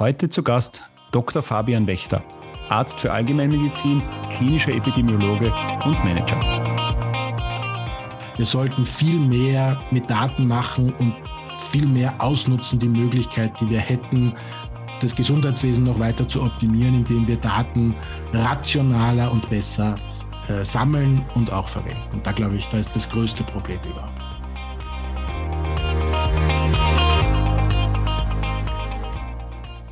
Heute zu Gast Dr. Fabian Wächter, Arzt für Allgemeinmedizin, klinischer Epidemiologe und Manager. Wir sollten viel mehr mit Daten machen und viel mehr ausnutzen, die Möglichkeit, die wir hätten, das Gesundheitswesen noch weiter zu optimieren, indem wir Daten rationaler und besser äh, sammeln und auch verwenden. Und da glaube ich, da ist das größte Problem überhaupt.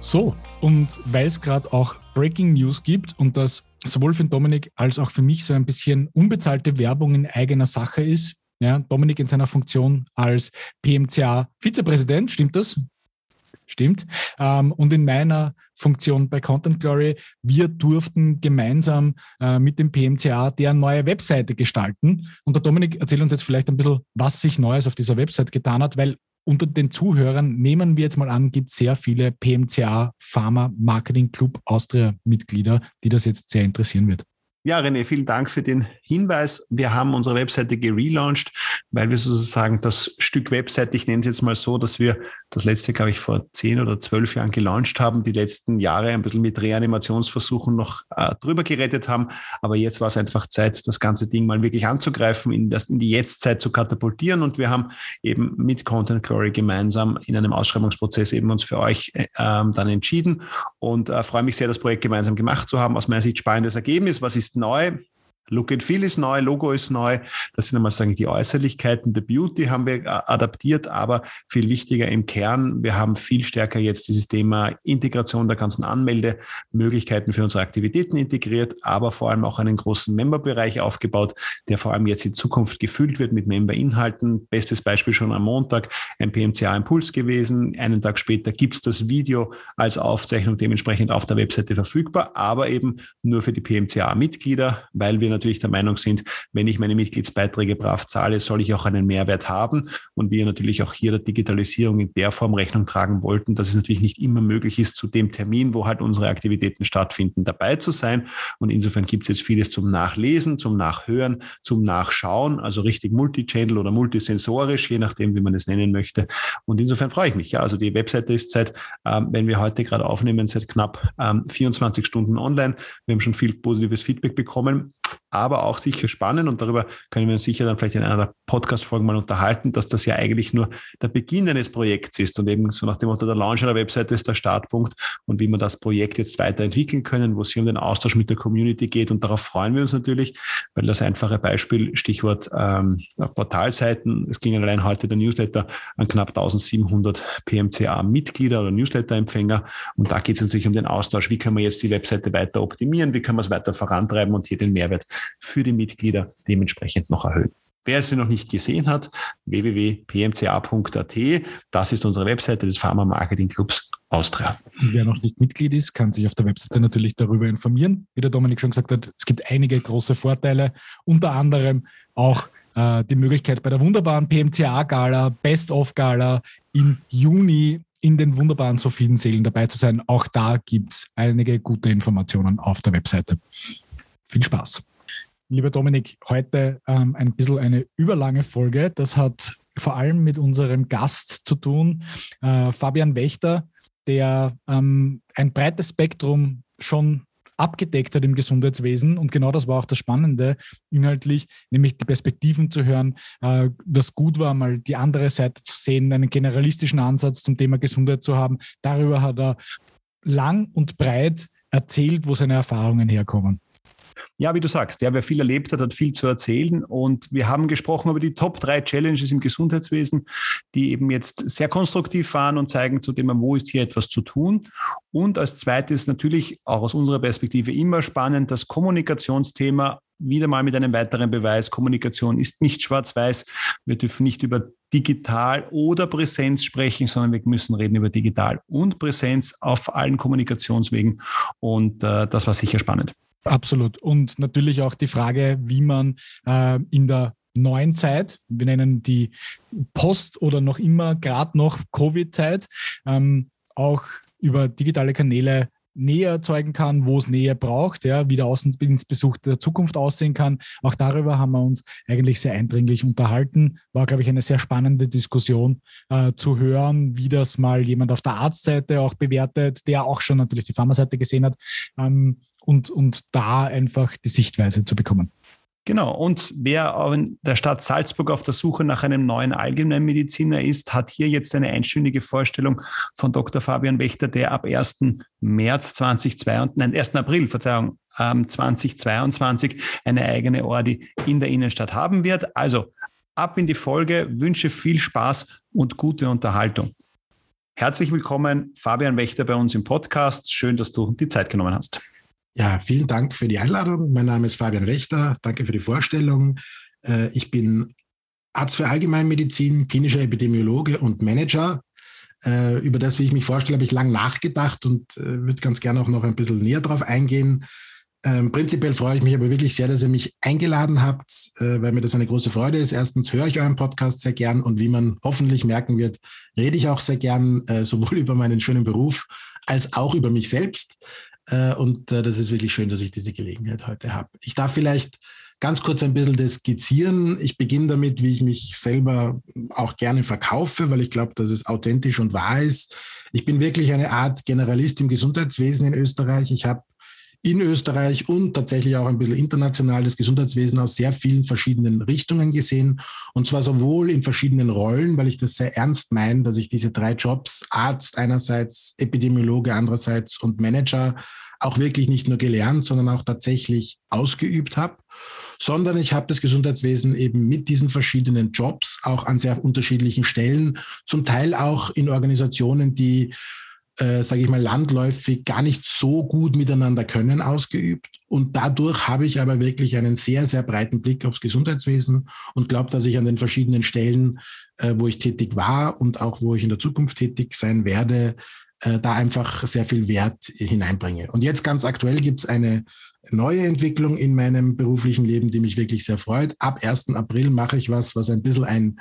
So, und weil es gerade auch Breaking News gibt und das sowohl für Dominik als auch für mich so ein bisschen unbezahlte Werbung in eigener Sache ist, ja, Dominik in seiner Funktion als PMCA-Vizepräsident, stimmt das? Stimmt. Ähm, und in meiner Funktion bei Content Glory, wir durften gemeinsam äh, mit dem PMCA deren neue Webseite gestalten. Und der Dominik erzählt uns jetzt vielleicht ein bisschen, was sich Neues auf dieser Website getan hat, weil unter den Zuhörern, nehmen wir jetzt mal an, gibt es sehr viele PMCA Pharma Marketing Club Austria Mitglieder, die das jetzt sehr interessieren wird. Ja, René, vielen Dank für den Hinweis. Wir haben unsere Webseite gelauncht, weil wir sozusagen das Stück Webseite, ich nenne es jetzt mal so, dass wir das letzte, glaube ich, vor zehn oder zwölf Jahren gelauncht haben, die letzten Jahre ein bisschen mit Reanimationsversuchen noch äh, drüber gerettet haben. Aber jetzt war es einfach Zeit, das ganze Ding mal wirklich anzugreifen, in, das, in die Jetztzeit zu katapultieren. Und wir haben eben mit Content Glory gemeinsam in einem Ausschreibungsprozess eben uns für euch äh, ähm, dann entschieden und äh, freue mich sehr, das Projekt gemeinsam gemacht zu haben. Aus meiner Sicht spannendes Ergebnis. Was ist neu? Look and Feel ist neu, Logo ist neu. Das sind einmal sagen die Äußerlichkeiten, der Beauty haben wir äh, adaptiert, aber viel wichtiger im Kern, wir haben viel stärker jetzt dieses Thema Integration der ganzen Anmeldemöglichkeiten für unsere Aktivitäten integriert, aber vor allem auch einen großen Memberbereich aufgebaut, der vor allem jetzt in Zukunft gefüllt wird mit Member-Inhalten. Bestes Beispiel schon am Montag ein PMCA-Impuls gewesen. Einen Tag später gibt's das Video als Aufzeichnung dementsprechend auf der Webseite verfügbar, aber eben nur für die PMCA-Mitglieder, weil wir natürlich der Meinung sind, wenn ich meine Mitgliedsbeiträge brav zahle, soll ich auch einen Mehrwert haben. Und wir natürlich auch hier der Digitalisierung in der Form Rechnung tragen wollten, dass es natürlich nicht immer möglich ist, zu dem Termin, wo halt unsere Aktivitäten stattfinden, dabei zu sein. Und insofern gibt es jetzt vieles zum Nachlesen, zum Nachhören, zum Nachschauen, also richtig Multichannel oder multisensorisch, je nachdem, wie man es nennen möchte. Und insofern freue ich mich. Ja, also die Webseite ist seit, ähm, wenn wir heute gerade aufnehmen, seit knapp ähm, 24 Stunden online. Wir haben schon viel positives Feedback bekommen aber auch sicher spannend. Und darüber können wir uns sicher dann vielleicht in einer Podcast-Folge mal unterhalten, dass das ja eigentlich nur der Beginn eines Projekts ist und eben so nach dem Motto, der Launch einer Webseite ist der Startpunkt und wie wir das Projekt jetzt weiterentwickeln können, wo es hier um den Austausch mit der Community geht. Und darauf freuen wir uns natürlich, weil das einfache Beispiel, Stichwort ähm, Portalseiten, es ging allein heute der Newsletter an knapp 1700 PMCA-Mitglieder oder Newsletter-Empfänger. Und da geht es natürlich um den Austausch, wie können wir jetzt die Webseite weiter optimieren, wie können wir es weiter vorantreiben und hier den Mehrwert für die Mitglieder dementsprechend noch erhöhen. Wer sie noch nicht gesehen hat, www.pmca.at, das ist unsere Webseite des Pharma Marketing Clubs Austria. Und wer noch nicht Mitglied ist, kann sich auf der Webseite natürlich darüber informieren. Wie der Dominik schon gesagt hat, es gibt einige große Vorteile, unter anderem auch äh, die Möglichkeit bei der wunderbaren PMCA-Gala, Best-of-Gala im Juni in den wunderbaren Sophien Seelen dabei zu sein. Auch da gibt es einige gute Informationen auf der Webseite. Viel Spaß. Lieber Dominik, heute ähm, ein bisschen eine überlange Folge. Das hat vor allem mit unserem Gast zu tun, äh, Fabian Wächter, der ähm, ein breites Spektrum schon abgedeckt hat im Gesundheitswesen. Und genau das war auch das Spannende inhaltlich, nämlich die Perspektiven zu hören, äh, was gut war, mal die andere Seite zu sehen, einen generalistischen Ansatz zum Thema Gesundheit zu haben. Darüber hat er lang und breit erzählt, wo seine Erfahrungen herkommen. Ja, wie du sagst, ja, wer viel erlebt hat, hat viel zu erzählen. Und wir haben gesprochen über die Top drei Challenges im Gesundheitswesen, die eben jetzt sehr konstruktiv waren und zeigen zu dem, wo ist hier etwas zu tun. Und als zweites natürlich auch aus unserer Perspektive immer spannend, das Kommunikationsthema wieder mal mit einem weiteren Beweis. Kommunikation ist nicht schwarz-weiß. Wir dürfen nicht über digital oder Präsenz sprechen, sondern wir müssen reden über digital und Präsenz auf allen Kommunikationswegen. Und äh, das war sicher spannend. Absolut. Und natürlich auch die Frage, wie man äh, in der neuen Zeit, wir nennen die Post- oder noch immer gerade noch Covid-Zeit, ähm, auch über digitale Kanäle Nähe erzeugen kann, wo es Nähe braucht, ja, wie der Außendienstbesuch der Zukunft aussehen kann. Auch darüber haben wir uns eigentlich sehr eindringlich unterhalten. War, glaube ich, eine sehr spannende Diskussion äh, zu hören, wie das mal jemand auf der Arztseite auch bewertet, der auch schon natürlich die Pharmaseite gesehen hat ähm, und, und da einfach die Sichtweise zu bekommen. Genau. Und wer in der Stadt Salzburg auf der Suche nach einem neuen Allgemeinmediziner ist, hat hier jetzt eine einstündige Vorstellung von Dr. Fabian Wächter, der ab 1. März 2022, nein, 1. April, Verzeihung, 2022 eine eigene Ordi in der Innenstadt haben wird. Also ab in die Folge, wünsche viel Spaß und gute Unterhaltung. Herzlich willkommen, Fabian Wächter bei uns im Podcast. Schön, dass du die Zeit genommen hast. Ja, vielen Dank für die Einladung. Mein Name ist Fabian Wächter. Danke für die Vorstellung. Äh, ich bin Arzt für Allgemeinmedizin, klinischer Epidemiologe und Manager. Äh, über das, wie ich mich vorstelle, habe ich lang nachgedacht und äh, würde ganz gerne auch noch ein bisschen näher darauf eingehen. Ähm, prinzipiell freue ich mich aber wirklich sehr, dass ihr mich eingeladen habt, weil mir das eine große Freude ist. Erstens höre ich euren Podcast sehr gern und wie man hoffentlich merken wird, rede ich auch sehr gern sowohl über meinen schönen Beruf als auch über mich selbst. Äh, und äh, das ist wirklich schön, dass ich diese Gelegenheit heute habe. Ich darf vielleicht ganz kurz ein bisschen das skizzieren. Ich beginne damit, wie ich mich selber auch gerne verkaufe, weil ich glaube, dass es authentisch und wahr ist. Ich bin wirklich eine Art Generalist im Gesundheitswesen in Österreich. Ich habe in Österreich und tatsächlich auch ein bisschen international das Gesundheitswesen aus sehr vielen verschiedenen Richtungen gesehen. Und zwar sowohl in verschiedenen Rollen, weil ich das sehr ernst meine, dass ich diese drei Jobs, Arzt einerseits, Epidemiologe andererseits und Manager, auch wirklich nicht nur gelernt, sondern auch tatsächlich ausgeübt habe sondern ich habe das Gesundheitswesen eben mit diesen verschiedenen Jobs auch an sehr unterschiedlichen Stellen, zum Teil auch in Organisationen, die äh, sage ich mal, landläufig gar nicht so gut miteinander können, ausgeübt. Und dadurch habe ich aber wirklich einen sehr, sehr breiten Blick aufs Gesundheitswesen und glaube, dass ich an den verschiedenen Stellen, äh, wo ich tätig war und auch wo ich in der Zukunft tätig sein werde, äh, da einfach sehr viel Wert hineinbringe. Und jetzt ganz aktuell gibt es eine neue Entwicklung in meinem beruflichen Leben, die mich wirklich sehr freut. Ab 1. April mache ich was, was ein bisschen ein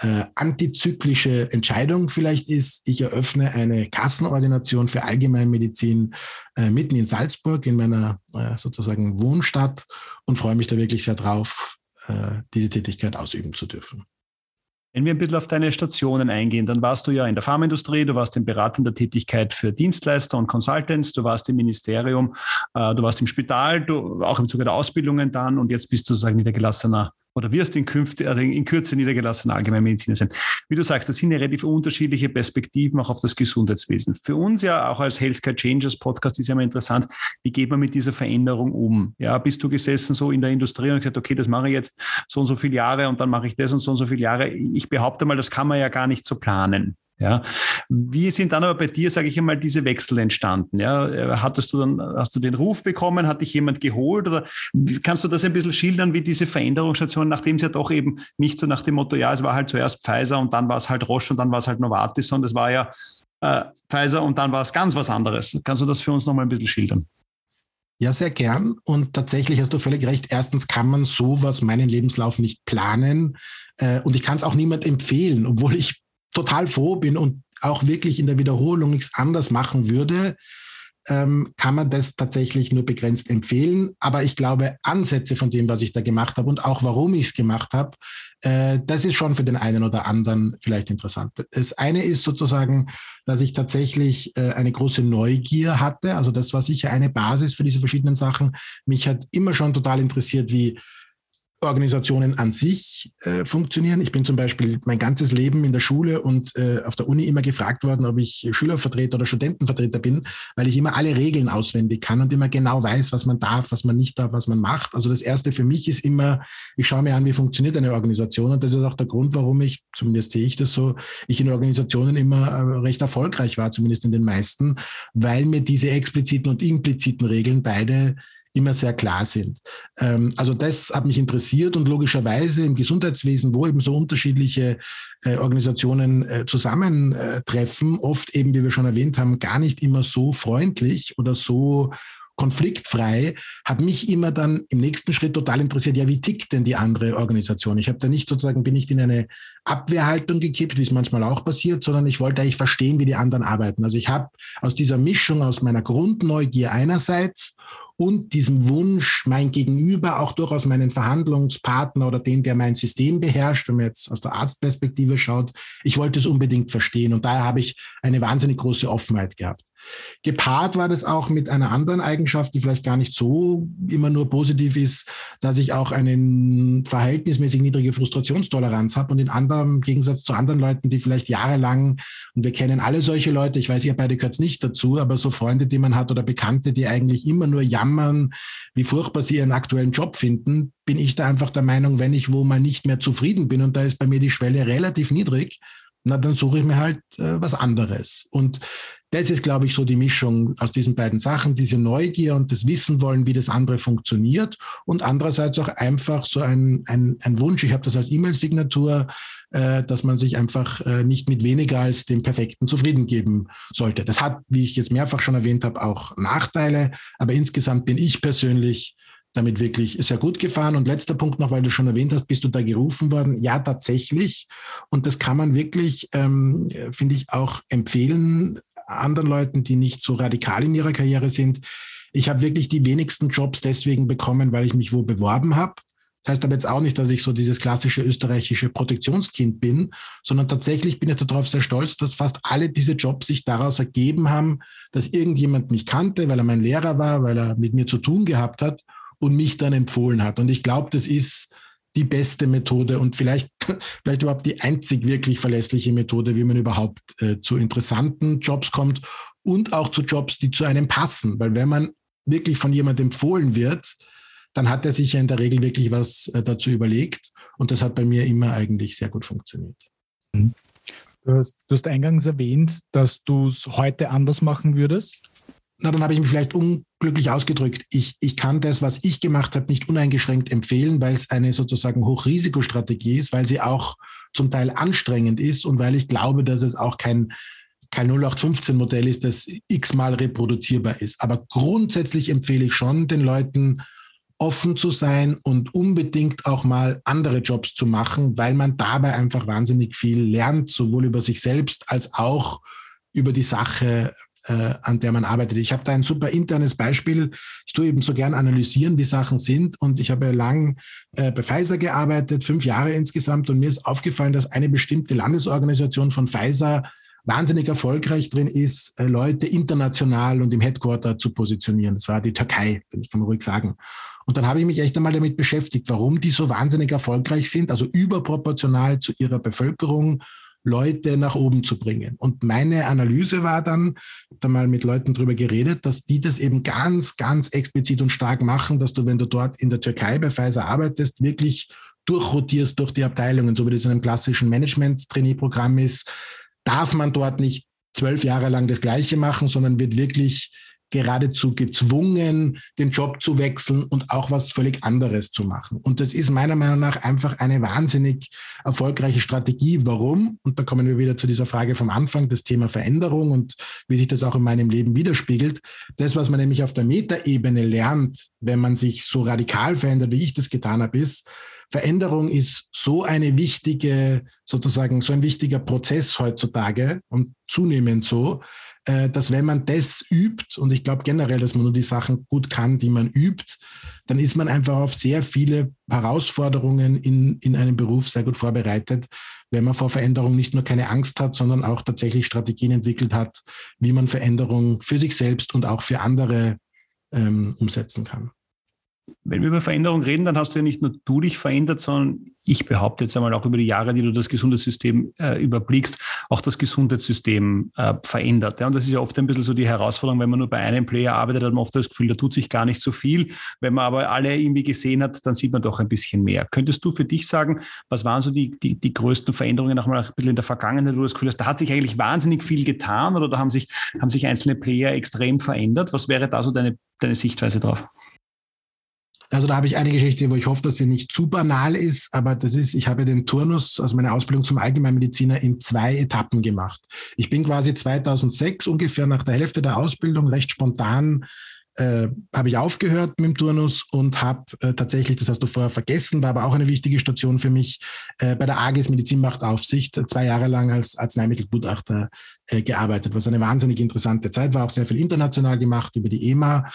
äh, antizyklische Entscheidung vielleicht ist, ich eröffne eine Kassenordination für Allgemeinmedizin äh, mitten in Salzburg, in meiner äh, sozusagen Wohnstadt und freue mich da wirklich sehr drauf, äh, diese Tätigkeit ausüben zu dürfen. Wenn wir ein bisschen auf deine Stationen eingehen, dann warst du ja in der Pharmaindustrie, du warst in beratender Tätigkeit für Dienstleister und Consultants, du warst im Ministerium, äh, du warst im Spital, du auch im Zuge der Ausbildungen dann und jetzt bist du sozusagen niedergelassener oder wirst in, Künfte, also in Kürze niedergelassener Allgemeinmediziner sein. Wie du sagst, das sind ja relativ unterschiedliche Perspektiven auch auf das Gesundheitswesen. Für uns ja auch als Healthcare Changers Podcast ist ja immer interessant, wie geht man mit dieser Veränderung um? Ja, bist du gesessen so in der Industrie und gesagt, okay, das mache ich jetzt so und so viele Jahre und dann mache ich das und so und so viele Jahre. Ich behaupte mal, das kann man ja gar nicht so planen. Ja, wie sind dann aber bei dir, sage ich einmal, diese Wechsel entstanden? Ja, hattest du dann, hast du den Ruf bekommen? Hat dich jemand geholt? Oder kannst du das ein bisschen schildern, wie diese Veränderungsstation, nachdem es ja doch eben nicht so nach dem Motto, ja, es war halt zuerst Pfizer und dann war es halt Roche und dann war es halt Novartis, sondern es war ja äh, Pfizer und dann war es ganz was anderes. Kannst du das für uns nochmal ein bisschen schildern? Ja, sehr gern. Und tatsächlich hast du völlig recht. Erstens kann man sowas, meinen Lebenslauf nicht planen. Äh, und ich kann es auch niemand empfehlen, obwohl ich total froh bin und auch wirklich in der Wiederholung nichts anders machen würde, ähm, kann man das tatsächlich nur begrenzt empfehlen. Aber ich glaube, Ansätze von dem, was ich da gemacht habe und auch warum ich es gemacht habe, äh, das ist schon für den einen oder anderen vielleicht interessant. Das eine ist sozusagen, dass ich tatsächlich äh, eine große Neugier hatte. Also das war sicher eine Basis für diese verschiedenen Sachen. Mich hat immer schon total interessiert, wie Organisationen an sich äh, funktionieren. Ich bin zum Beispiel mein ganzes Leben in der Schule und äh, auf der Uni immer gefragt worden, ob ich Schülervertreter oder Studentenvertreter bin, weil ich immer alle Regeln auswendig kann und immer genau weiß, was man darf, was man nicht darf, was man macht. Also das Erste für mich ist immer, ich schaue mir an, wie funktioniert eine Organisation und das ist auch der Grund, warum ich, zumindest sehe ich das so, ich in Organisationen immer äh, recht erfolgreich war, zumindest in den meisten, weil mir diese expliziten und impliziten Regeln beide immer sehr klar sind. Ähm, also das hat mich interessiert und logischerweise im Gesundheitswesen, wo eben so unterschiedliche äh, Organisationen äh, zusammentreffen, oft eben, wie wir schon erwähnt haben, gar nicht immer so freundlich oder so konfliktfrei, hat mich immer dann im nächsten Schritt total interessiert, ja, wie tickt denn die andere Organisation? Ich habe da nicht sozusagen, bin nicht in eine Abwehrhaltung gekippt, wie es manchmal auch passiert, sondern ich wollte eigentlich verstehen, wie die anderen arbeiten. Also ich habe aus dieser Mischung, aus meiner Grundneugier einerseits und diesem Wunsch, mein Gegenüber, auch durchaus meinen Verhandlungspartner oder den, der mein System beherrscht, wenn man jetzt aus der Arztperspektive schaut, ich wollte es unbedingt verstehen. Und daher habe ich eine wahnsinnig große Offenheit gehabt. Gepaart war das auch mit einer anderen Eigenschaft, die vielleicht gar nicht so immer nur positiv ist, dass ich auch eine verhältnismäßig niedrige Frustrationstoleranz habe und in anderem Gegensatz zu anderen Leuten, die vielleicht jahrelang, und wir kennen alle solche Leute, ich weiß, ihr beide gehört nicht dazu, aber so Freunde, die man hat oder Bekannte, die eigentlich immer nur jammern, wie furchtbar sie ihren aktuellen Job finden, bin ich da einfach der Meinung, wenn ich wo mal nicht mehr zufrieden bin, und da ist bei mir die Schwelle relativ niedrig, na, dann suche ich mir halt äh, was anderes. Und das ist, glaube ich, so die Mischung aus diesen beiden Sachen, diese Neugier und das Wissen wollen, wie das andere funktioniert und andererseits auch einfach so ein, ein, ein Wunsch, ich habe das als E-Mail-Signatur, äh, dass man sich einfach äh, nicht mit weniger als dem Perfekten zufrieden geben sollte. Das hat, wie ich jetzt mehrfach schon erwähnt habe, auch Nachteile, aber insgesamt bin ich persönlich damit wirklich sehr gut gefahren. Und letzter Punkt noch, weil du schon erwähnt hast, bist du da gerufen worden? Ja, tatsächlich. Und das kann man wirklich, ähm, finde ich, auch empfehlen anderen Leuten, die nicht so radikal in ihrer Karriere sind. Ich habe wirklich die wenigsten Jobs deswegen bekommen, weil ich mich wo beworben habe. Das heißt aber jetzt auch nicht, dass ich so dieses klassische österreichische Protektionskind bin, sondern tatsächlich bin ich darauf sehr stolz, dass fast alle diese Jobs sich daraus ergeben haben, dass irgendjemand mich kannte, weil er mein Lehrer war, weil er mit mir zu tun gehabt hat und mich dann empfohlen hat. Und ich glaube, das ist die beste Methode und vielleicht, vielleicht überhaupt die einzig wirklich verlässliche Methode, wie man überhaupt äh, zu interessanten Jobs kommt und auch zu Jobs, die zu einem passen. Weil wenn man wirklich von jemandem empfohlen wird, dann hat er sich ja in der Regel wirklich was äh, dazu überlegt. Und das hat bei mir immer eigentlich sehr gut funktioniert. Mhm. Du hast, du hast eingangs erwähnt, dass du es heute anders machen würdest na, dann habe ich mich vielleicht unglücklich ausgedrückt. Ich, ich kann das, was ich gemacht habe, nicht uneingeschränkt empfehlen, weil es eine sozusagen Hochrisikostrategie ist, weil sie auch zum Teil anstrengend ist und weil ich glaube, dass es auch kein, kein 0815-Modell ist, das x-mal reproduzierbar ist. Aber grundsätzlich empfehle ich schon den Leuten, offen zu sein und unbedingt auch mal andere Jobs zu machen, weil man dabei einfach wahnsinnig viel lernt, sowohl über sich selbst als auch über die Sache äh, an der man arbeitet. Ich habe da ein super internes Beispiel. Ich tue eben so gern analysieren, wie Sachen sind. Und ich habe lang äh, bei Pfizer gearbeitet, fünf Jahre insgesamt. Und mir ist aufgefallen, dass eine bestimmte Landesorganisation von Pfizer wahnsinnig erfolgreich drin ist, äh, Leute international und im Headquarter zu positionieren. Das war die Türkei, kann man ruhig sagen. Und dann habe ich mich echt einmal damit beschäftigt, warum die so wahnsinnig erfolgreich sind, also überproportional zu ihrer Bevölkerung Leute nach oben zu bringen. Und meine Analyse war dann, da mal mit Leuten drüber geredet, dass die das eben ganz, ganz explizit und stark machen, dass du, wenn du dort in der Türkei bei Pfizer arbeitest, wirklich durchrotierst durch die Abteilungen, so wie das in einem klassischen Management-Trainee-Programm ist, darf man dort nicht zwölf Jahre lang das Gleiche machen, sondern wird wirklich geradezu gezwungen, den Job zu wechseln und auch was völlig anderes zu machen. Und das ist meiner Meinung nach einfach eine wahnsinnig erfolgreiche Strategie. Warum? Und da kommen wir wieder zu dieser Frage vom Anfang, das Thema Veränderung und wie sich das auch in meinem Leben widerspiegelt. Das, was man nämlich auf der Metaebene lernt, wenn man sich so radikal verändert, wie ich das getan habe, ist, Veränderung ist so eine wichtige, sozusagen so ein wichtiger Prozess heutzutage und zunehmend so, dass wenn man das übt, und ich glaube generell, dass man nur die Sachen gut kann, die man übt, dann ist man einfach auf sehr viele Herausforderungen in, in einem Beruf sehr gut vorbereitet, wenn man vor Veränderung nicht nur keine Angst hat, sondern auch tatsächlich Strategien entwickelt hat, wie man Veränderung für sich selbst und auch für andere ähm, umsetzen kann. Wenn wir über Veränderung reden, dann hast du ja nicht nur du dich verändert, sondern ich behaupte jetzt einmal auch über die Jahre, die du das Gesundheitssystem äh, überblickst, auch das Gesundheitssystem äh, verändert. Ja, und das ist ja oft ein bisschen so die Herausforderung, wenn man nur bei einem Player arbeitet, hat man oft das Gefühl, da tut sich gar nicht so viel. Wenn man aber alle irgendwie gesehen hat, dann sieht man doch ein bisschen mehr. Könntest du für dich sagen, was waren so die, die, die größten Veränderungen auch mal ein bisschen in der Vergangenheit, wo du das Gefühl hast, da hat sich eigentlich wahnsinnig viel getan oder da haben sich, haben sich einzelne Player extrem verändert? Was wäre da so deine, deine Sichtweise drauf? Also da habe ich eine Geschichte, wo ich hoffe, dass sie nicht zu banal ist, aber das ist, ich habe den Turnus, also meine Ausbildung zum Allgemeinmediziner in zwei Etappen gemacht. Ich bin quasi 2006 ungefähr nach der Hälfte der Ausbildung recht spontan äh, habe ich aufgehört mit dem Turnus und habe äh, tatsächlich, das hast du vorher vergessen, war aber auch eine wichtige Station für mich, äh, bei der AGES Medizinmachtaufsicht zwei Jahre lang als Arzneimittelgutachter äh, gearbeitet, was eine wahnsinnig interessante Zeit war, auch sehr viel international gemacht über die EMA.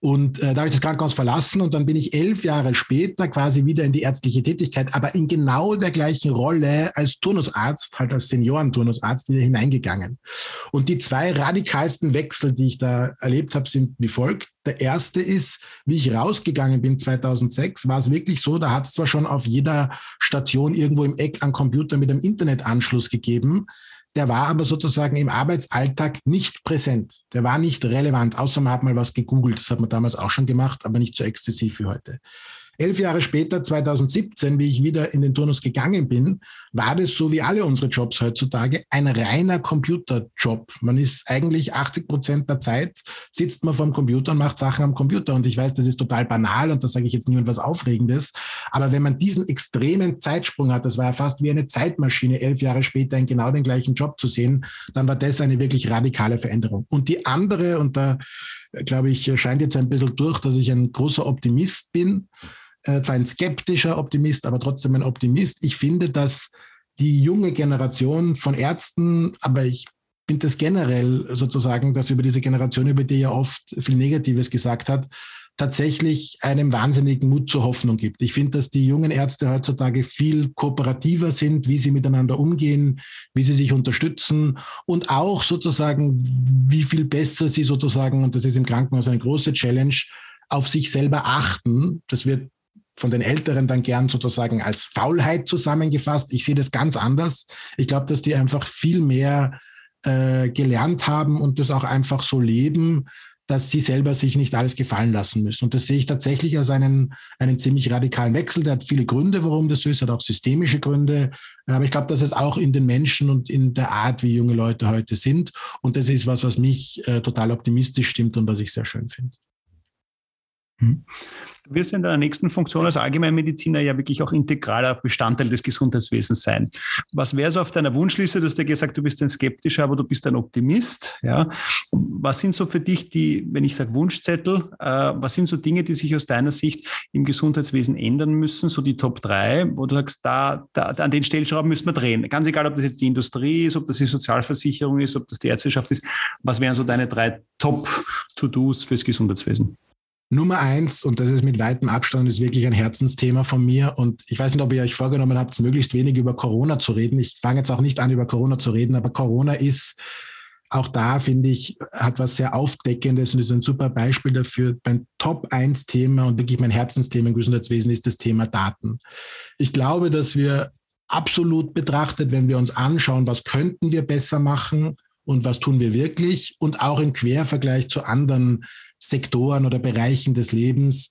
Und äh, da habe ich das Krankenhaus verlassen und dann bin ich elf Jahre später quasi wieder in die ärztliche Tätigkeit, aber in genau der gleichen Rolle als Turnusarzt, halt als Seniorenturnusarzt wieder hineingegangen. Und die zwei radikalsten Wechsel, die ich da erlebt habe, sind wie folgt. Der erste ist, wie ich rausgegangen bin 2006, war es wirklich so, da hat es zwar schon auf jeder Station irgendwo im Eck einen Computer mit einem Internetanschluss gegeben, der war aber sozusagen im Arbeitsalltag nicht präsent. Der war nicht relevant, außer man hat mal was gegoogelt. Das hat man damals auch schon gemacht, aber nicht so exzessiv wie heute. Elf Jahre später, 2017, wie ich wieder in den Turnus gegangen bin, war das so wie alle unsere Jobs heutzutage ein reiner Computerjob. Man ist eigentlich 80 Prozent der Zeit sitzt man vorm Computer und macht Sachen am Computer. Und ich weiß, das ist total banal und da sage ich jetzt niemand was Aufregendes. Aber wenn man diesen extremen Zeitsprung hat, das war ja fast wie eine Zeitmaschine, elf Jahre später in genau den gleichen Job zu sehen, dann war das eine wirklich radikale Veränderung. Und die andere, und da glaube ich, scheint jetzt ein bisschen durch, dass ich ein großer Optimist bin äh, zwar ein skeptischer Optimist, aber trotzdem ein Optimist. Ich finde, dass die junge Generation von Ärzten, aber ich finde das generell sozusagen, dass über diese Generation, über die ja oft viel Negatives gesagt hat, tatsächlich einem wahnsinnigen Mut zur Hoffnung gibt. Ich finde, dass die jungen Ärzte heutzutage viel kooperativer sind, wie sie miteinander umgehen, wie sie sich unterstützen und auch sozusagen, wie viel besser sie sozusagen, und das ist im Krankenhaus eine große Challenge, auf sich selber achten. Das wird von den Älteren dann gern sozusagen als Faulheit zusammengefasst. Ich sehe das ganz anders. Ich glaube, dass die einfach viel mehr äh, gelernt haben und das auch einfach so leben, dass sie selber sich nicht alles gefallen lassen müssen. Und das sehe ich tatsächlich als einen, einen ziemlich radikalen Wechsel. Der hat viele Gründe, warum das so ist, hat auch systemische Gründe. Aber ich glaube, dass es auch in den Menschen und in der Art, wie junge Leute heute sind. Und das ist was, was mich äh, total optimistisch stimmt und was ich sehr schön finde. Hm. Du wirst in deiner nächsten Funktion als Allgemeinmediziner ja wirklich auch integraler Bestandteil des Gesundheitswesens sein. Was wäre so auf deiner Wunschliste? Du hast ja gesagt, du bist ein Skeptischer, aber du bist ein Optimist. Ja. Was sind so für dich die, wenn ich sage Wunschzettel, äh, was sind so Dinge, die sich aus deiner Sicht im Gesundheitswesen ändern müssen? So die Top 3, wo du sagst, da, da an den Stellschrauben müssen wir drehen. Ganz egal, ob das jetzt die Industrie ist, ob das die Sozialversicherung ist, ob das die Ärzteschaft ist. Was wären so deine drei Top-To-Dos fürs Gesundheitswesen? Nummer eins, und das ist mit weitem Abstand, ist wirklich ein Herzensthema von mir. Und ich weiß nicht, ob ihr euch vorgenommen habt, möglichst wenig über Corona zu reden. Ich fange jetzt auch nicht an, über Corona zu reden, aber Corona ist auch da, finde ich, hat was sehr Aufdeckendes und ist ein super Beispiel dafür. Mein Top 1 Thema und wirklich mein Herzensthema im Gesundheitswesen ist das Thema Daten. Ich glaube, dass wir absolut betrachtet, wenn wir uns anschauen, was könnten wir besser machen und was tun wir wirklich und auch im Quervergleich zu anderen Sektoren oder Bereichen des Lebens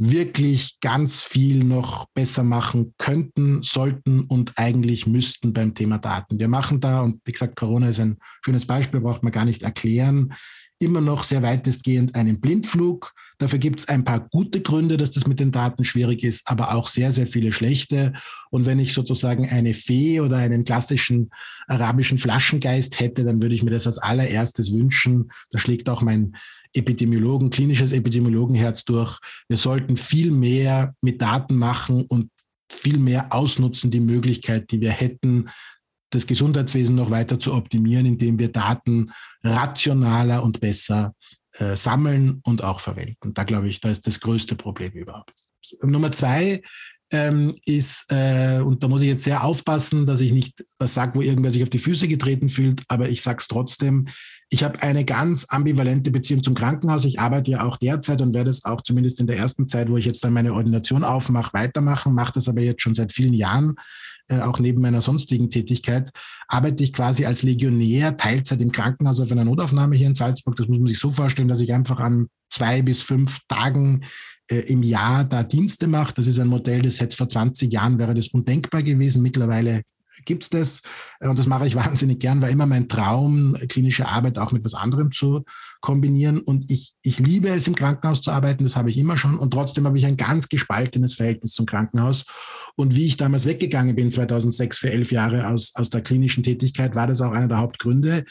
wirklich ganz viel noch besser machen könnten, sollten und eigentlich müssten beim Thema Daten. Wir machen da, und wie gesagt, Corona ist ein schönes Beispiel, braucht man gar nicht erklären, immer noch sehr weitestgehend einen Blindflug. Dafür gibt es ein paar gute Gründe, dass das mit den Daten schwierig ist, aber auch sehr, sehr viele schlechte. Und wenn ich sozusagen eine Fee oder einen klassischen arabischen Flaschengeist hätte, dann würde ich mir das als allererstes wünschen. Da schlägt auch mein Epidemiologen, klinisches Epidemiologenherz durch. Wir sollten viel mehr mit Daten machen und viel mehr ausnutzen die Möglichkeit, die wir hätten, das Gesundheitswesen noch weiter zu optimieren, indem wir Daten rationaler und besser äh, sammeln und auch verwenden. Da glaube ich, da ist das größte Problem überhaupt. Nummer zwei ähm, ist, äh, und da muss ich jetzt sehr aufpassen, dass ich nicht was sage, wo irgendwer sich auf die Füße getreten fühlt, aber ich sage es trotzdem, ich habe eine ganz ambivalente Beziehung zum Krankenhaus. Ich arbeite ja auch derzeit und werde es auch zumindest in der ersten Zeit, wo ich jetzt dann meine Ordination aufmache, weitermachen, mache das aber jetzt schon seit vielen Jahren, auch neben meiner sonstigen Tätigkeit, arbeite ich quasi als Legionär Teilzeit im Krankenhaus auf einer Notaufnahme hier in Salzburg. Das muss man sich so vorstellen, dass ich einfach an zwei bis fünf Tagen äh, im Jahr da Dienste mache. Das ist ein Modell, das hätte vor 20 Jahren wäre das undenkbar gewesen. Mittlerweile gibt es das. Und das mache ich wahnsinnig gern, war immer mein Traum, klinische Arbeit auch mit was anderem zu kombinieren. Und ich, ich liebe es, im Krankenhaus zu arbeiten, das habe ich immer schon. Und trotzdem habe ich ein ganz gespaltenes Verhältnis zum Krankenhaus. Und wie ich damals weggegangen bin, 2006 für elf Jahre aus, aus der klinischen Tätigkeit, war das auch einer der Hauptgründe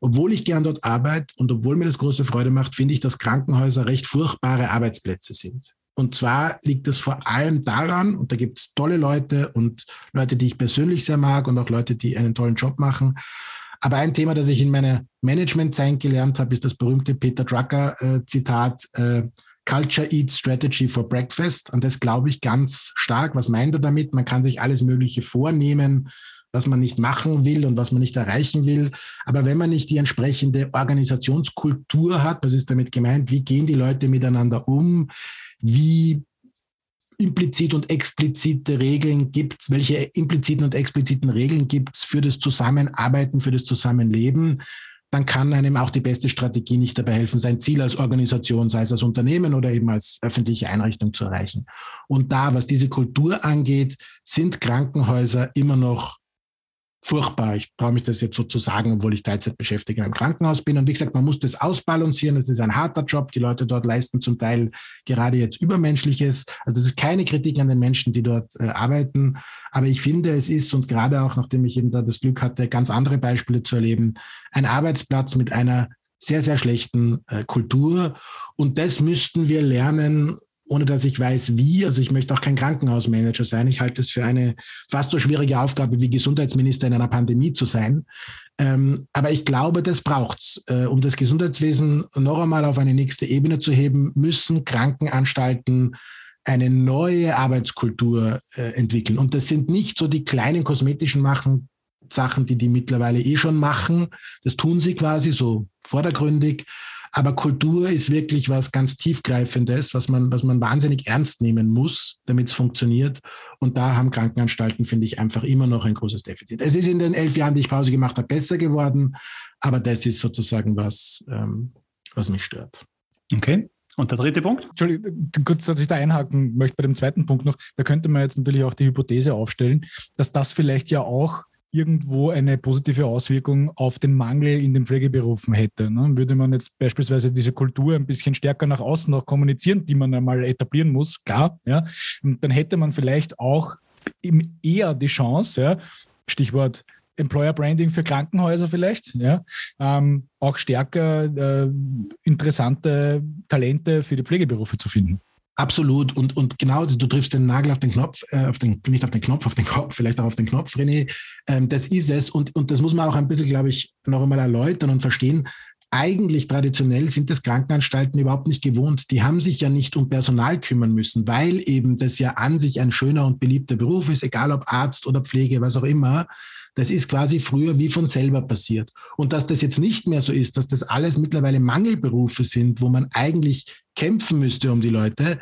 obwohl ich gern dort arbeite und obwohl mir das große Freude macht, finde ich, dass Krankenhäuser recht furchtbare Arbeitsplätze sind. Und zwar liegt es vor allem daran, und da gibt es tolle Leute und Leute, die ich persönlich sehr mag und auch Leute, die einen tollen Job machen. Aber ein Thema, das ich in meiner Managementzeit gelernt habe, ist das berühmte Peter Drucker-Zitat, äh, äh, Culture Eats Strategy for Breakfast. Und das glaube ich ganz stark. Was meint er damit? Man kann sich alles Mögliche vornehmen, was man nicht machen will und was man nicht erreichen will. Aber wenn man nicht die entsprechende Organisationskultur hat, was ist damit gemeint? Wie gehen die Leute miteinander um? Wie implizit und explizite Regeln gibt es, welche impliziten und expliziten Regeln gibt es für das Zusammenarbeiten, für das Zusammenleben, dann kann einem auch die beste Strategie nicht dabei helfen, sein Ziel als Organisation, sei es als Unternehmen oder eben als öffentliche Einrichtung zu erreichen. Und da, was diese Kultur angeht, sind Krankenhäuser immer noch furchtbar. Ich traue mich das jetzt so zu sagen, obwohl ich Teilzeit beschäftigt im Krankenhaus bin. Und wie gesagt, man muss das ausbalancieren. Es ist ein harter Job. Die Leute dort leisten zum Teil gerade jetzt Übermenschliches. Also das ist keine Kritik an den Menschen, die dort äh, arbeiten. Aber ich finde, es ist, und gerade auch nachdem ich eben da das Glück hatte, ganz andere Beispiele zu erleben, ein Arbeitsplatz mit einer sehr, sehr schlechten äh, Kultur. Und das müssten wir lernen, ohne dass ich weiß, wie. Also ich möchte auch kein Krankenhausmanager sein. Ich halte es für eine fast so schwierige Aufgabe wie Gesundheitsminister in einer Pandemie zu sein. Ähm, aber ich glaube, das braucht's. Äh, um das Gesundheitswesen noch einmal auf eine nächste Ebene zu heben, müssen Krankenanstalten eine neue Arbeitskultur äh, entwickeln. Und das sind nicht so die kleinen kosmetischen Machen, Sachen, die die mittlerweile eh schon machen. Das tun sie quasi so vordergründig. Aber Kultur ist wirklich was ganz tiefgreifendes, was man, was man wahnsinnig ernst nehmen muss, damit es funktioniert. Und da haben Krankenanstalten, finde ich, einfach immer noch ein großes Defizit. Es ist in den elf Jahren, die ich Pause gemacht habe, besser geworden. Aber das ist sozusagen was, ähm, was mich stört. Okay. Und der dritte Punkt? Entschuldigung, kurz, dass ich da einhaken möchte bei dem zweiten Punkt noch. Da könnte man jetzt natürlich auch die Hypothese aufstellen, dass das vielleicht ja auch irgendwo eine positive Auswirkung auf den Mangel in den Pflegeberufen hätte. Ne? Würde man jetzt beispielsweise diese Kultur ein bisschen stärker nach außen noch kommunizieren, die man einmal etablieren muss, klar, ja, dann hätte man vielleicht auch eher die Chance, ja, Stichwort Employer Branding für Krankenhäuser vielleicht, ja, ähm, auch stärker äh, interessante Talente für die Pflegeberufe zu finden. Absolut. Und, und genau, du triffst den Nagel auf den Knopf, äh, auf den, nicht auf den Knopf, auf den Kopf, vielleicht auch auf den Knopf, René. Ähm, das ist es. Und, und das muss man auch ein bisschen, glaube ich, noch einmal erläutern und verstehen. Eigentlich traditionell sind das Krankenanstalten überhaupt nicht gewohnt. Die haben sich ja nicht um Personal kümmern müssen, weil eben das ja an sich ein schöner und beliebter Beruf ist, egal ob Arzt oder Pflege, was auch immer. Das ist quasi früher wie von selber passiert. Und dass das jetzt nicht mehr so ist, dass das alles mittlerweile Mangelberufe sind, wo man eigentlich kämpfen müsste um die Leute.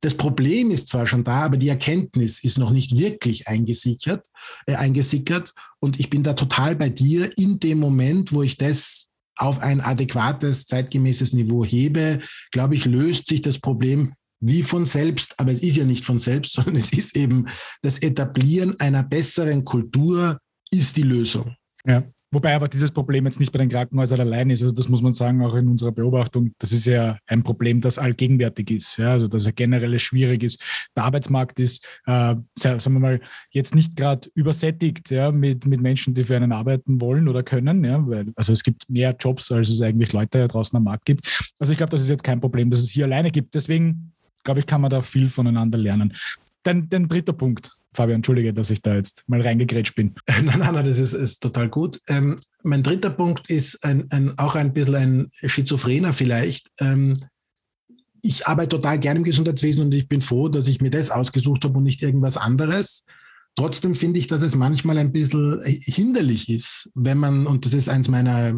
Das Problem ist zwar schon da, aber die Erkenntnis ist noch nicht wirklich eingesichert, äh, eingesickert. Und ich bin da total bei dir. In dem Moment, wo ich das auf ein adäquates, zeitgemäßes Niveau hebe, glaube ich, löst sich das Problem wie von selbst. Aber es ist ja nicht von selbst, sondern es ist eben das Etablieren einer besseren Kultur ist die Lösung. Ja. Wobei aber dieses Problem jetzt nicht bei den Krankenhäusern allein ist. Also das muss man sagen, auch in unserer Beobachtung. Das ist ja ein Problem, das allgegenwärtig ist. Ja, also dass er generell schwierig ist. Der Arbeitsmarkt ist, äh, sagen wir mal, jetzt nicht gerade übersättigt ja, mit, mit Menschen, die für einen arbeiten wollen oder können. Ja, weil, also es gibt mehr Jobs, als es eigentlich Leute da draußen am Markt gibt. Also ich glaube, das ist jetzt kein Problem, dass es hier alleine gibt. Deswegen glaube ich, kann man da viel voneinander lernen. Dann, dann dritter Punkt. Fabian, entschuldige, dass ich da jetzt mal reingegrätscht bin. Nein, nein, nein, das ist, ist total gut. Ähm, mein dritter Punkt ist ein, ein, auch ein bisschen ein Schizophrener vielleicht. Ähm, ich arbeite total gerne im Gesundheitswesen und ich bin froh, dass ich mir das ausgesucht habe und nicht irgendwas anderes. Trotzdem finde ich, dass es manchmal ein bisschen hinderlich ist, wenn man, und das ist eins meiner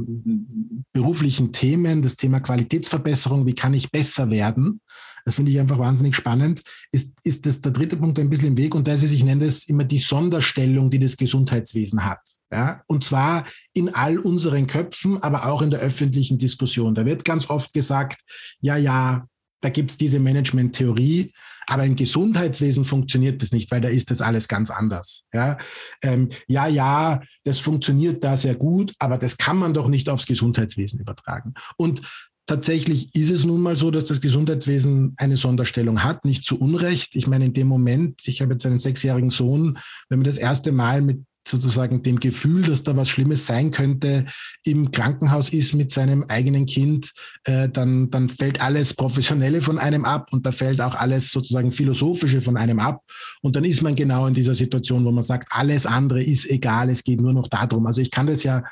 beruflichen Themen, das Thema Qualitätsverbesserung, wie kann ich besser werden? Das finde ich einfach wahnsinnig spannend. Ist, ist das der dritte Punkt ein bisschen im Weg und das ist, ich nenne das immer die Sonderstellung, die das Gesundheitswesen hat. Ja? Und zwar in all unseren Köpfen, aber auch in der öffentlichen Diskussion. Da wird ganz oft gesagt, ja, ja, da gibt es diese Management-Theorie, aber im Gesundheitswesen funktioniert das nicht, weil da ist das alles ganz anders. Ja, ähm, ja, ja, das funktioniert da sehr gut, aber das kann man doch nicht aufs Gesundheitswesen übertragen. Und Tatsächlich ist es nun mal so, dass das Gesundheitswesen eine Sonderstellung hat, nicht zu Unrecht. Ich meine, in dem Moment, ich habe jetzt einen sechsjährigen Sohn, wenn wir das erste Mal mit sozusagen dem Gefühl, dass da was Schlimmes sein könnte, im Krankenhaus ist mit seinem eigenen Kind, äh, dann, dann fällt alles Professionelle von einem ab und da fällt auch alles sozusagen Philosophische von einem ab. Und dann ist man genau in dieser Situation, wo man sagt, alles andere ist egal, es geht nur noch darum. Also ich kann das ja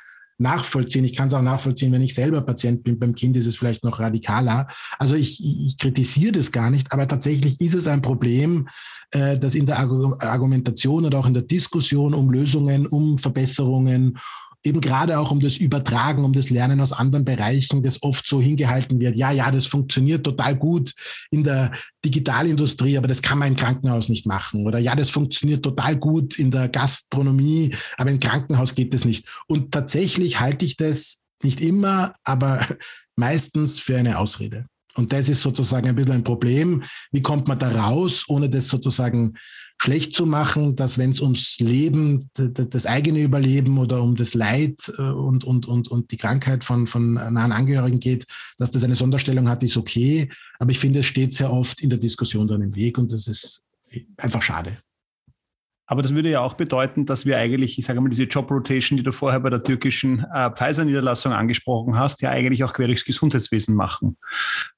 nachvollziehen. Ich kann es auch nachvollziehen, wenn ich selber Patient bin. Beim Kind ist es vielleicht noch radikaler. Also ich, ich kritisiere das gar nicht, aber tatsächlich ist es ein Problem, äh, dass in der Argumentation oder auch in der Diskussion um Lösungen, um Verbesserungen, eben gerade auch um das Übertragen, um das Lernen aus anderen Bereichen, das oft so hingehalten wird, ja, ja, das funktioniert total gut in der Digitalindustrie, aber das kann man im Krankenhaus nicht machen. Oder ja, das funktioniert total gut in der Gastronomie, aber im Krankenhaus geht das nicht. Und tatsächlich halte ich das nicht immer, aber meistens für eine Ausrede. Und das ist sozusagen ein bisschen ein Problem. Wie kommt man da raus, ohne das sozusagen schlecht zu machen, dass wenn es ums Leben, das eigene Überleben oder um das Leid äh, und, und, und, und die Krankheit von, von nahen Angehörigen geht, dass das eine Sonderstellung hat, ist okay. Aber ich finde, es steht sehr oft in der Diskussion dann im Weg und das ist einfach schade. Aber das würde ja auch bedeuten, dass wir eigentlich, ich sage mal, diese Job Rotation, die du vorher bei der türkischen äh, Pfizer-Niederlassung angesprochen hast, ja eigentlich auch quer durchs Gesundheitswesen machen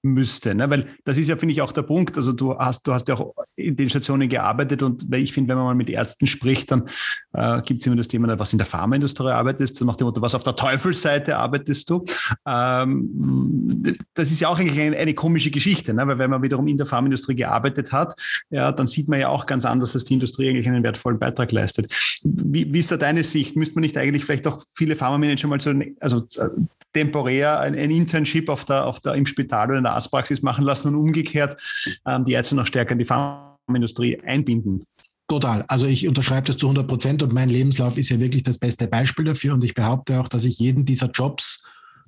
müsste. Ne? Weil das ist ja, finde ich, auch der Punkt. Also du hast, du hast ja auch in den Stationen gearbeitet und ich finde, wenn man mal mit Ärzten spricht, dann äh, gibt es immer das Thema, was in der Pharmaindustrie arbeitest, so nach dem Motto, was auf der Teufelsseite arbeitest du. Ähm, das ist ja auch eigentlich eine, eine komische Geschichte, ne? weil wenn man wiederum in der Pharmaindustrie gearbeitet hat, ja, dann sieht man ja auch ganz anders, dass die Industrie eigentlich einen wertvollen wertvollen Beitrag leistet. Wie, wie ist da deine Sicht? Müsste man nicht eigentlich vielleicht auch viele Pharma-Manager mal so ein, also äh, temporär ein, ein, Internship auf der, auf der, im Spital oder in der Arztpraxis machen lassen und umgekehrt ähm, die Ärzte noch stärker in die Pharmaindustrie einbinden? Total. Also ich unterschreibe das zu 100 Prozent und mein Lebenslauf ist ja wirklich das beste Beispiel dafür und ich behaupte auch, dass ich jeden dieser Jobs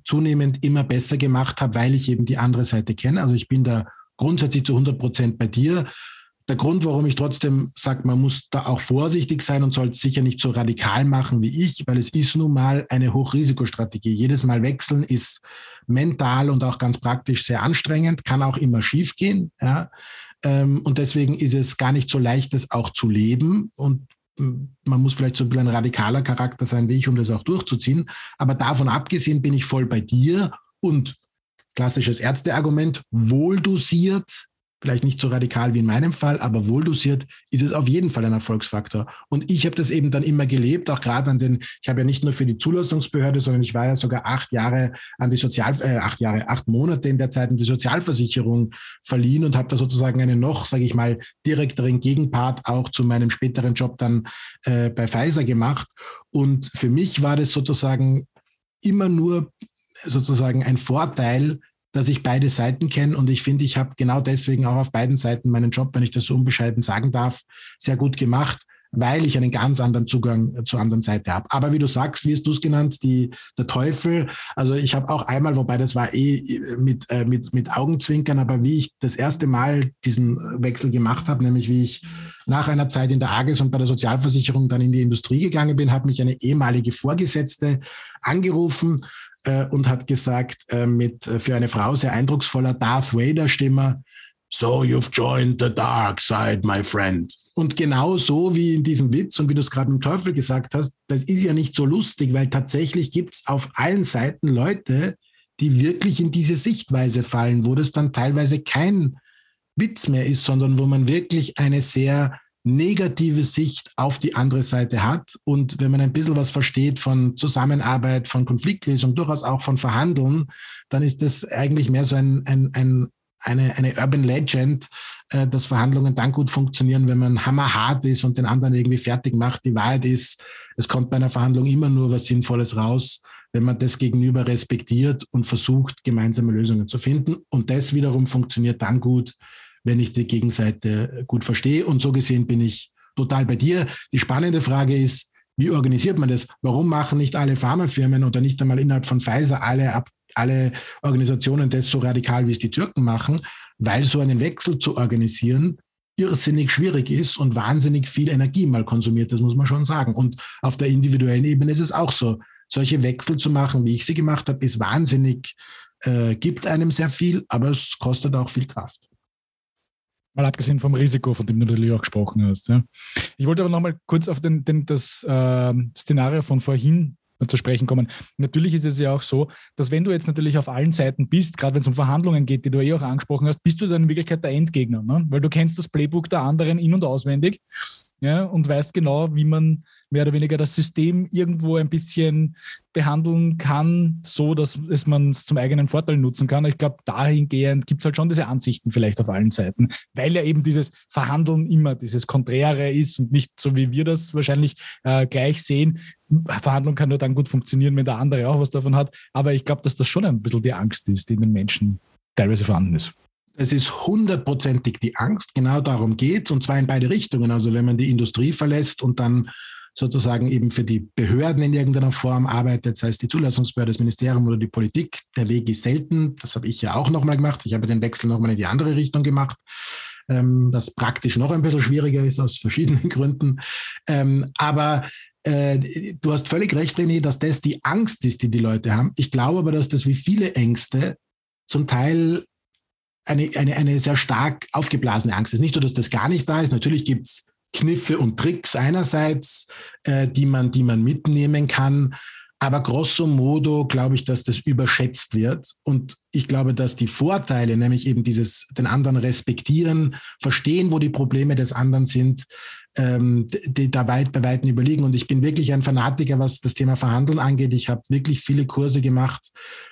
zunehmend immer besser gemacht habe, weil ich eben die andere Seite kenne. Also ich bin da grundsätzlich zu 100 Prozent bei dir der Grund, warum ich trotzdem sage, man muss da auch vorsichtig sein und sollte sicher nicht so radikal machen wie ich, weil es ist nun mal eine Hochrisikostrategie. Jedes Mal wechseln ist mental und auch ganz praktisch sehr anstrengend, kann auch immer schiefgehen. Ja. Ähm, und deswegen ist es gar nicht so leicht, das auch zu leben. Und man muss vielleicht so ein bisschen ein radikaler Charakter sein wie ich, um das auch durchzuziehen. Aber davon abgesehen bin ich voll bei dir und klassisches Ärzteargument, wohl dosiert vielleicht nicht so radikal wie in meinem Fall, aber wohldosiert ist es auf jeden Fall ein Erfolgsfaktor. Und ich habe das eben dann immer gelebt, auch gerade an den, ich habe ja nicht nur für die Zulassungsbehörde, sondern ich war ja sogar acht Jahre an die Sozial, äh, acht Jahre, acht Monate in der Zeit an die Sozialversicherung verliehen und habe da sozusagen einen noch, sage ich mal, direkteren Gegenpart auch zu meinem späteren Job dann äh, bei Pfizer gemacht. Und für mich war das sozusagen immer nur sozusagen ein Vorteil, dass ich beide Seiten kenne und ich finde, ich habe genau deswegen auch auf beiden Seiten meinen Job, wenn ich das so unbescheiden sagen darf, sehr gut gemacht, weil ich einen ganz anderen Zugang zur anderen Seite habe. Aber wie du sagst, wie hast du es genannt, die, der Teufel. Also ich habe auch einmal, wobei das war eh mit, äh, mit, mit Augenzwinkern, aber wie ich das erste Mal diesen Wechsel gemacht habe, nämlich wie ich nach einer Zeit in der AGES und bei der Sozialversicherung dann in die Industrie gegangen bin, hat mich eine ehemalige Vorgesetzte angerufen äh, und hat gesagt, äh, mit äh, für eine Frau sehr eindrucksvoller Darth Vader-Stimme, So you've joined the dark side, my friend. Und genau so wie in diesem Witz und wie du es gerade dem Teufel gesagt hast, das ist ja nicht so lustig, weil tatsächlich gibt es auf allen Seiten Leute, die wirklich in diese Sichtweise fallen, wo das dann teilweise kein Witz mehr ist, sondern wo man wirklich eine sehr negative Sicht auf die andere Seite hat. Und wenn man ein bisschen was versteht von Zusammenarbeit, von Konfliktlösung, durchaus auch von Verhandeln, dann ist das eigentlich mehr so ein, ein, ein eine, eine Urban Legend, äh, dass Verhandlungen dann gut funktionieren, wenn man hammerhart ist und den anderen irgendwie fertig macht. Die Wahrheit ist, es kommt bei einer Verhandlung immer nur was Sinnvolles raus, wenn man das Gegenüber respektiert und versucht, gemeinsame Lösungen zu finden. Und das wiederum funktioniert dann gut, wenn ich die Gegenseite gut verstehe. Und so gesehen bin ich total bei dir. Die spannende Frage ist, wie organisiert man das? Warum machen nicht alle Pharmafirmen oder nicht einmal innerhalb von Pfizer alle, alle Organisationen das so radikal, wie es die Türken machen? Weil so einen Wechsel zu organisieren irrsinnig schwierig ist und wahnsinnig viel Energie mal konsumiert, das muss man schon sagen. Und auf der individuellen Ebene ist es auch so. Solche Wechsel zu machen, wie ich sie gemacht habe, ist wahnsinnig, äh, gibt einem sehr viel, aber es kostet auch viel Kraft. Mal abgesehen vom Risiko, von dem du natürlich auch gesprochen hast. Ja. Ich wollte aber nochmal kurz auf den, den, das äh, Szenario von vorhin zu sprechen kommen. Natürlich ist es ja auch so, dass wenn du jetzt natürlich auf allen Seiten bist, gerade wenn es um Verhandlungen geht, die du eh auch angesprochen hast, bist du dann in Wirklichkeit der Endgegner, ne? weil du kennst das Playbook der anderen in- und auswendig ja, und weißt genau, wie man mehr oder weniger das System irgendwo ein bisschen behandeln kann, so dass es man es zum eigenen Vorteil nutzen kann. Ich glaube, dahingehend gibt es halt schon diese Ansichten vielleicht auf allen Seiten, weil ja eben dieses Verhandeln immer dieses Konträre ist und nicht so wie wir das wahrscheinlich äh, gleich sehen. Verhandlung kann nur dann gut funktionieren, wenn der andere auch was davon hat. Aber ich glaube, dass das schon ein bisschen die Angst ist, die in den Menschen teilweise vorhanden ist. Es ist hundertprozentig die Angst. Genau darum geht es und zwar in beide Richtungen. Also wenn man die Industrie verlässt und dann sozusagen eben für die Behörden in irgendeiner Form arbeitet, sei es die Zulassungsbehörde, das Ministerium oder die Politik. Der Weg ist selten. Das habe ich ja auch nochmal gemacht. Ich habe den Wechsel nochmal in die andere Richtung gemacht, ähm, was praktisch noch ein bisschen schwieriger ist aus verschiedenen Gründen. Ähm, aber äh, du hast völlig recht, René, dass das die Angst ist, die die Leute haben. Ich glaube aber, dass das wie viele Ängste zum Teil eine, eine, eine sehr stark aufgeblasene Angst ist. Nicht so, dass das gar nicht da ist. Natürlich gibt es Kniffe und Tricks einerseits, äh, die, man, die man mitnehmen kann. Aber grosso modo glaube ich, dass das überschätzt wird. Und ich glaube, dass die Vorteile, nämlich eben dieses den anderen respektieren, verstehen, wo die Probleme des anderen sind, ähm, die da weit bei Weitem überliegen. Und ich bin wirklich ein Fanatiker, was das Thema Verhandeln angeht. Ich habe wirklich viele Kurse gemacht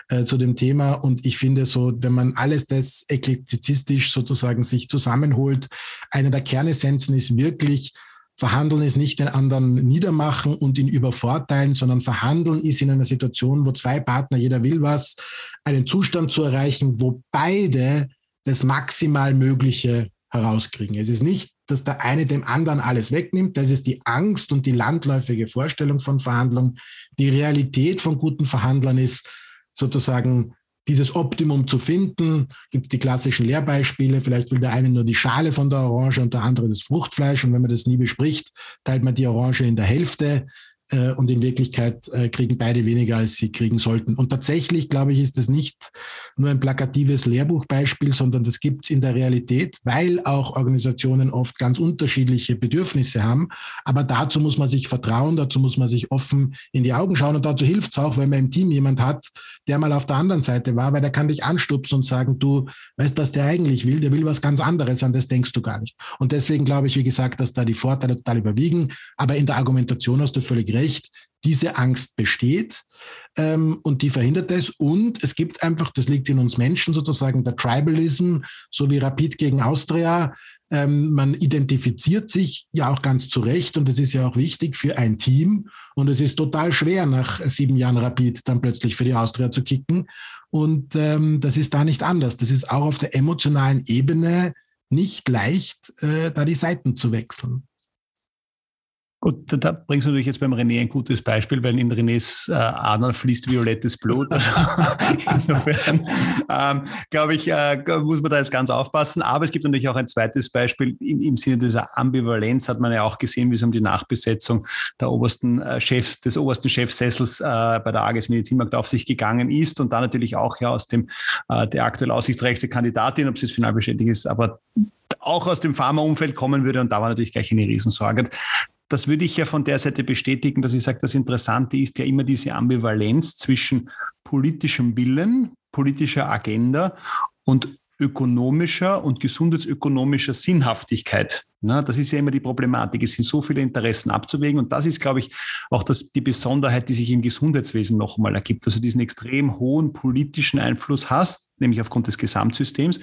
äh, zu dem Thema. Und ich finde so, wenn man alles das eklektizistisch sozusagen sich zusammenholt, eine der Kernessenzen ist wirklich, Verhandeln ist nicht den anderen niedermachen und ihn übervorteilen, sondern Verhandeln ist in einer Situation, wo zwei Partner, jeder will was, einen Zustand zu erreichen, wo beide das maximal Mögliche herauskriegen. Es ist nicht, dass der eine dem anderen alles wegnimmt. Das ist die Angst und die landläufige Vorstellung von Verhandlungen. Die Realität von guten Verhandlern ist sozusagen dieses Optimum zu finden. Gibt die klassischen Lehrbeispiele. Vielleicht will der eine nur die Schale von der Orange und der andere das Fruchtfleisch. Und wenn man das nie bespricht, teilt man die Orange in der Hälfte. Äh, und in Wirklichkeit äh, kriegen beide weniger, als sie kriegen sollten. Und tatsächlich, glaube ich, ist das nicht nur ein plakatives Lehrbuchbeispiel, sondern das gibt es in der Realität, weil auch Organisationen oft ganz unterschiedliche Bedürfnisse haben. Aber dazu muss man sich vertrauen, dazu muss man sich offen in die Augen schauen und dazu hilft es auch, wenn man im Team jemand hat, der mal auf der anderen Seite war, weil der kann dich anstupsen und sagen, du weißt, was der eigentlich will, der will was ganz anderes, an das denkst du gar nicht. Und deswegen glaube ich, wie gesagt, dass da die Vorteile total überwiegen. Aber in der Argumentation hast du völlig recht, diese Angst besteht ähm, und die verhindert es. Und es gibt einfach, das liegt in uns Menschen sozusagen, der Tribalism, so wie Rapid gegen Austria. Ähm, man identifiziert sich ja auch ganz zu Recht und es ist ja auch wichtig für ein Team. Und es ist total schwer, nach sieben Jahren Rapid dann plötzlich für die Austria zu kicken. Und ähm, das ist da nicht anders. Das ist auch auf der emotionalen Ebene nicht leicht, äh, da die Seiten zu wechseln. Gut, da, bringst du natürlich jetzt beim René ein gutes Beispiel, weil in Renés äh, Adern fließt violettes Blut. Also insofern, ähm, glaube ich, äh, muss man da jetzt ganz aufpassen. Aber es gibt natürlich auch ein zweites Beispiel im, im Sinne dieser Ambivalenz, hat man ja auch gesehen, wie es um die Nachbesetzung der obersten äh, Chefs, des obersten Chefsessels äh, bei der AGS Medizinmarkt auf sich gegangen ist und dann natürlich auch ja aus dem, äh, der aktuell aussichtsreichste Kandidatin, ob sie jetzt final bestätigt ist, aber auch aus dem Pharmaumfeld kommen würde. Und da war natürlich gleich eine Riesensorge das würde ich ja von der Seite bestätigen, dass ich sage, das Interessante ist ja immer diese Ambivalenz zwischen politischem Willen, politischer Agenda und ökonomischer und gesundheitsökonomischer Sinnhaftigkeit. Na, das ist ja immer die Problematik. Es sind so viele Interessen abzuwägen und das ist, glaube ich, auch das, die Besonderheit, die sich im Gesundheitswesen noch einmal ergibt, dass du diesen extrem hohen politischen Einfluss hast, nämlich aufgrund des Gesamtsystems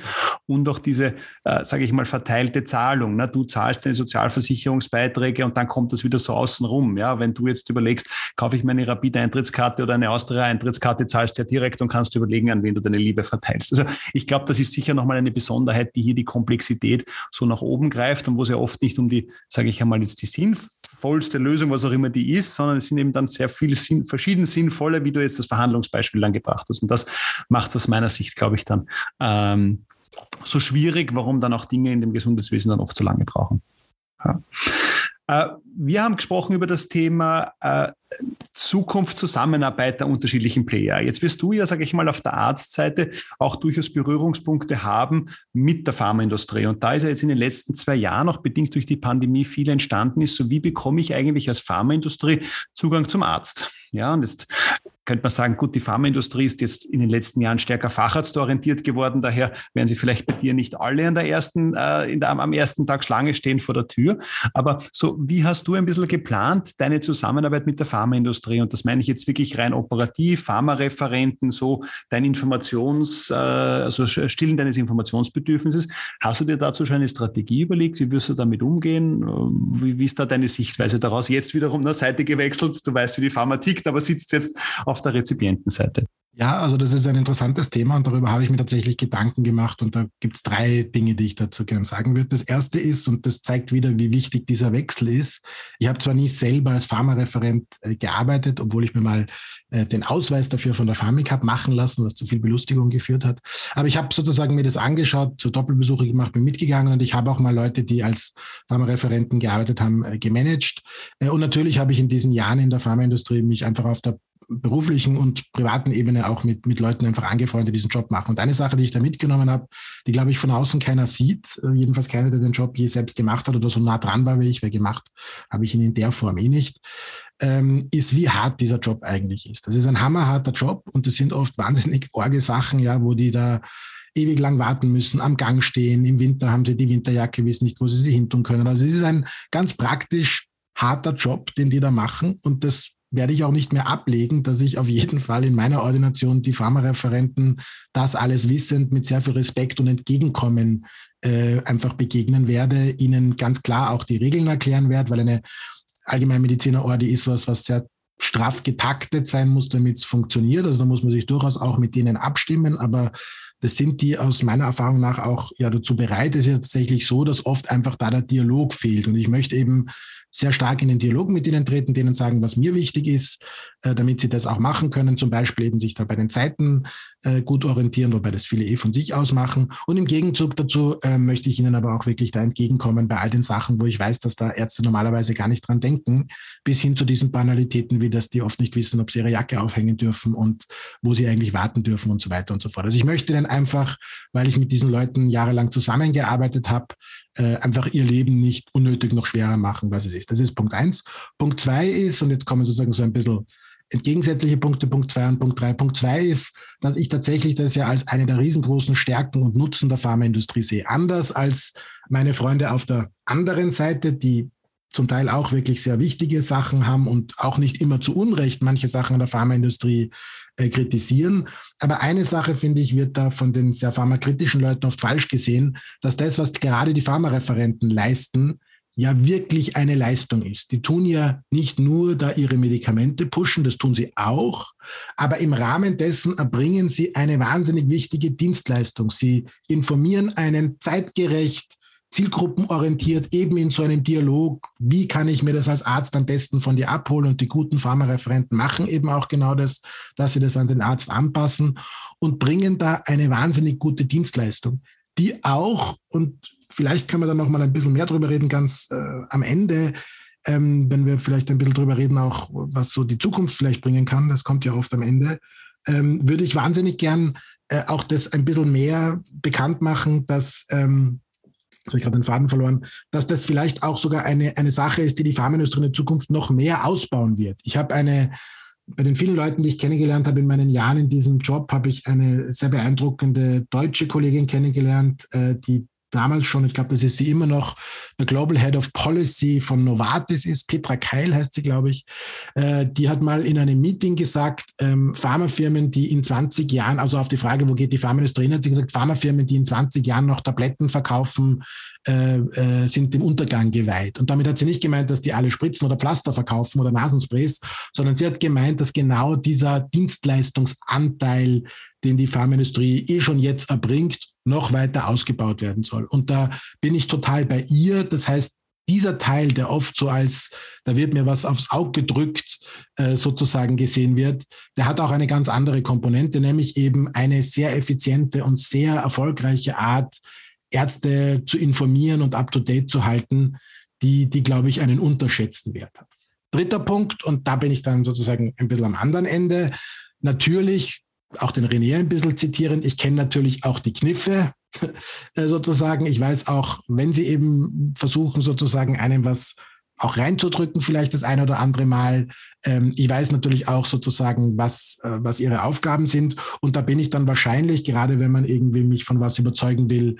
und auch diese, äh, sage ich mal, verteilte Zahlung. Na, du zahlst deine Sozialversicherungsbeiträge und dann kommt das wieder so außenrum. Ja, wenn du jetzt überlegst, kaufe ich meine Rapid-Eintrittskarte oder eine Austria-Eintrittskarte, zahlst du ja direkt und kannst überlegen, an wen du deine Liebe verteilst. Also ich glaube, das ist sicher nochmal eine Besonderheit, die hier die Komplexität so nach oben greift und wo es ja oft nicht um die, sage ich einmal, jetzt die sinnvollste Lösung, was auch immer die ist, sondern es sind eben dann sehr viele Sinn, verschieden sinnvolle, wie du jetzt das Verhandlungsbeispiel dann gebracht hast. Und das macht es aus meiner Sicht, glaube ich, dann ähm, so schwierig, warum dann auch Dinge in dem Gesundheitswesen dann oft so lange brauchen. Ja. Äh, wir haben gesprochen über das Thema äh, Zukunft, Zusammenarbeit der unterschiedlichen Player. Jetzt wirst du ja, sage ich mal, auf der Arztseite auch durchaus Berührungspunkte haben mit der Pharmaindustrie. Und da ist ja jetzt in den letzten zwei Jahren, auch bedingt durch die Pandemie, viel entstanden ist. So wie bekomme ich eigentlich als Pharmaindustrie Zugang zum Arzt? Ja, und jetzt könnte man sagen, gut, die Pharmaindustrie ist jetzt in den letzten Jahren stärker facharztorientiert geworden. Daher werden sie vielleicht bei dir nicht alle an der ersten, äh, der, am ersten Tag Schlange stehen vor der Tür. Aber so, wie hast du ein bisschen geplant, deine Zusammenarbeit mit der Pharmaindustrie? Und das meine ich jetzt wirklich rein operativ, Pharmareferenten, so dein Informations, äh, also Stillen deines Informationsbedürfnisses. Hast du dir dazu schon eine Strategie überlegt? Wie wirst du damit umgehen? Wie, wie ist da deine Sichtweise daraus? Jetzt wiederum eine Seite gewechselt. Du weißt, wie die Pharma tickt, aber sitzt jetzt auf der Rezipientenseite. Ja, also das ist ein interessantes Thema und darüber habe ich mir tatsächlich Gedanken gemacht und da gibt es drei Dinge, die ich dazu gern sagen würde. Das erste ist, und das zeigt wieder, wie wichtig dieser Wechsel ist, ich habe zwar nicht selber als Pharmareferent äh, gearbeitet, obwohl ich mir mal äh, den Ausweis dafür von der Pharmik habe machen lassen, was zu viel Belustigung geführt hat, aber ich habe sozusagen mir das angeschaut, zu Doppelbesuche gemacht, bin mitgegangen und ich habe auch mal Leute, die als Pharmareferenten gearbeitet haben, äh, gemanagt. Und natürlich habe ich in diesen Jahren in der Pharmaindustrie mich einfach auf der beruflichen und privaten Ebene auch mit, mit Leuten einfach angefreundet, die diesen Job machen. Und eine Sache, die ich da mitgenommen habe, die, glaube ich, von außen keiner sieht, äh, jedenfalls keiner, der den Job je selbst gemacht hat oder so nah dran war wie ich, weil gemacht habe ich ihn in der Form eh nicht, ähm, ist, wie hart dieser Job eigentlich ist. Das ist ein hammerharter Job und das sind oft wahnsinnig orge Sachen, ja, wo die da ewig lang warten müssen, am Gang stehen. Im Winter haben sie die Winterjacke, wissen nicht, wo sie sie hin tun können. Also es ist ein ganz praktisch harter Job, den die da machen und das werde ich auch nicht mehr ablegen, dass ich auf jeden Fall in meiner Ordination die Pharmareferenten das alles wissend mit sehr viel Respekt und Entgegenkommen äh, einfach begegnen werde, ihnen ganz klar auch die Regeln erklären werde, weil eine Allgemeinmediziner-Ordi ist was, was sehr straff getaktet sein muss, damit es funktioniert. Also da muss man sich durchaus auch mit denen abstimmen, aber das sind die aus meiner Erfahrung nach auch ja dazu bereit. Es ist ja tatsächlich so, dass oft einfach da der Dialog fehlt. Und ich möchte eben sehr stark in den Dialog mit ihnen treten, denen sagen, was mir wichtig ist, damit sie das auch machen können. Zum Beispiel eben sich da bei den Zeiten äh, gut orientieren, wobei das viele eh von sich aus machen. Und im Gegenzug dazu äh, möchte ich ihnen aber auch wirklich da entgegenkommen bei all den Sachen, wo ich weiß, dass da Ärzte normalerweise gar nicht dran denken, bis hin zu diesen Banalitäten, wie dass die oft nicht wissen, ob sie ihre Jacke aufhängen dürfen und wo sie eigentlich warten dürfen und so weiter und so fort. Also ich möchte dann einfach, weil ich mit diesen Leuten jahrelang zusammengearbeitet habe, äh, einfach ihr Leben nicht unnötig noch schwerer machen, was es ist. Das ist Punkt eins. Punkt zwei ist, und jetzt kommen sozusagen so ein bisschen entgegensätzliche Punkte, Punkt zwei und Punkt drei. Punkt zwei ist, dass ich tatsächlich das ja als eine der riesengroßen Stärken und Nutzen der Pharmaindustrie sehe. Anders als meine Freunde auf der anderen Seite, die zum Teil auch wirklich sehr wichtige Sachen haben und auch nicht immer zu Unrecht manche Sachen in der Pharmaindustrie äh, kritisieren. Aber eine Sache, finde ich, wird da von den sehr pharmakritischen Leuten oft falsch gesehen, dass das, was gerade die Pharmareferenten leisten, ja wirklich eine Leistung ist. Die tun ja nicht nur da ihre Medikamente pushen, das tun sie auch, aber im Rahmen dessen erbringen sie eine wahnsinnig wichtige Dienstleistung. Sie informieren einen zeitgerecht, zielgruppenorientiert, eben in so einem Dialog, wie kann ich mir das als Arzt am besten von dir abholen und die guten Pharmareferenten machen eben auch genau das, dass sie das an den Arzt anpassen und bringen da eine wahnsinnig gute Dienstleistung, die auch, und vielleicht können wir dann noch mal ein bisschen mehr drüber reden, ganz äh, am Ende, ähm, wenn wir vielleicht ein bisschen drüber reden, auch was so die Zukunft vielleicht bringen kann, das kommt ja oft am Ende, ähm, würde ich wahnsinnig gern äh, auch das ein bisschen mehr bekannt machen, dass ähm, habe ich gerade den Faden verloren, dass das vielleicht auch sogar eine, eine Sache ist, die die Pharmaindustrie in der Zukunft noch mehr ausbauen wird. Ich habe eine, bei den vielen Leuten, die ich kennengelernt habe in meinen Jahren in diesem Job, habe ich eine sehr beeindruckende deutsche Kollegin kennengelernt, äh, die damals schon, ich glaube, das ist sie immer noch, der Global Head of Policy von Novartis ist, Petra Keil heißt sie, glaube ich. Äh, die hat mal in einem Meeting gesagt, ähm, Pharmafirmen, die in 20 Jahren, also auf die Frage, wo geht die Pharmaindustrie hin, hat sie gesagt, Pharmafirmen, die in 20 Jahren noch Tabletten verkaufen, äh, äh, sind dem Untergang geweiht. Und damit hat sie nicht gemeint, dass die alle Spritzen oder Pflaster verkaufen oder Nasensprays, sondern sie hat gemeint, dass genau dieser Dienstleistungsanteil, den die Pharmaindustrie eh schon jetzt erbringt, noch weiter ausgebaut werden soll. Und da bin ich total bei ihr. Das heißt, dieser Teil, der oft so als, da wird mir was aufs Auge gedrückt, äh, sozusagen gesehen wird, der hat auch eine ganz andere Komponente, nämlich eben eine sehr effiziente und sehr erfolgreiche Art, Ärzte zu informieren und up-to-date zu halten, die, die, glaube ich, einen unterschätzten Wert hat. dritter Punkt, und da bin ich dann sozusagen ein bisschen am anderen Ende. Natürlich, auch den René ein bisschen zitieren, ich kenne natürlich auch die Kniffe äh, sozusagen. Ich weiß auch, wenn sie eben versuchen, sozusagen einem was auch reinzudrücken, vielleicht das eine oder andere Mal. Ähm, ich weiß natürlich auch sozusagen, was, äh, was ihre Aufgaben sind. Und da bin ich dann wahrscheinlich, gerade wenn man irgendwie mich von was überzeugen will,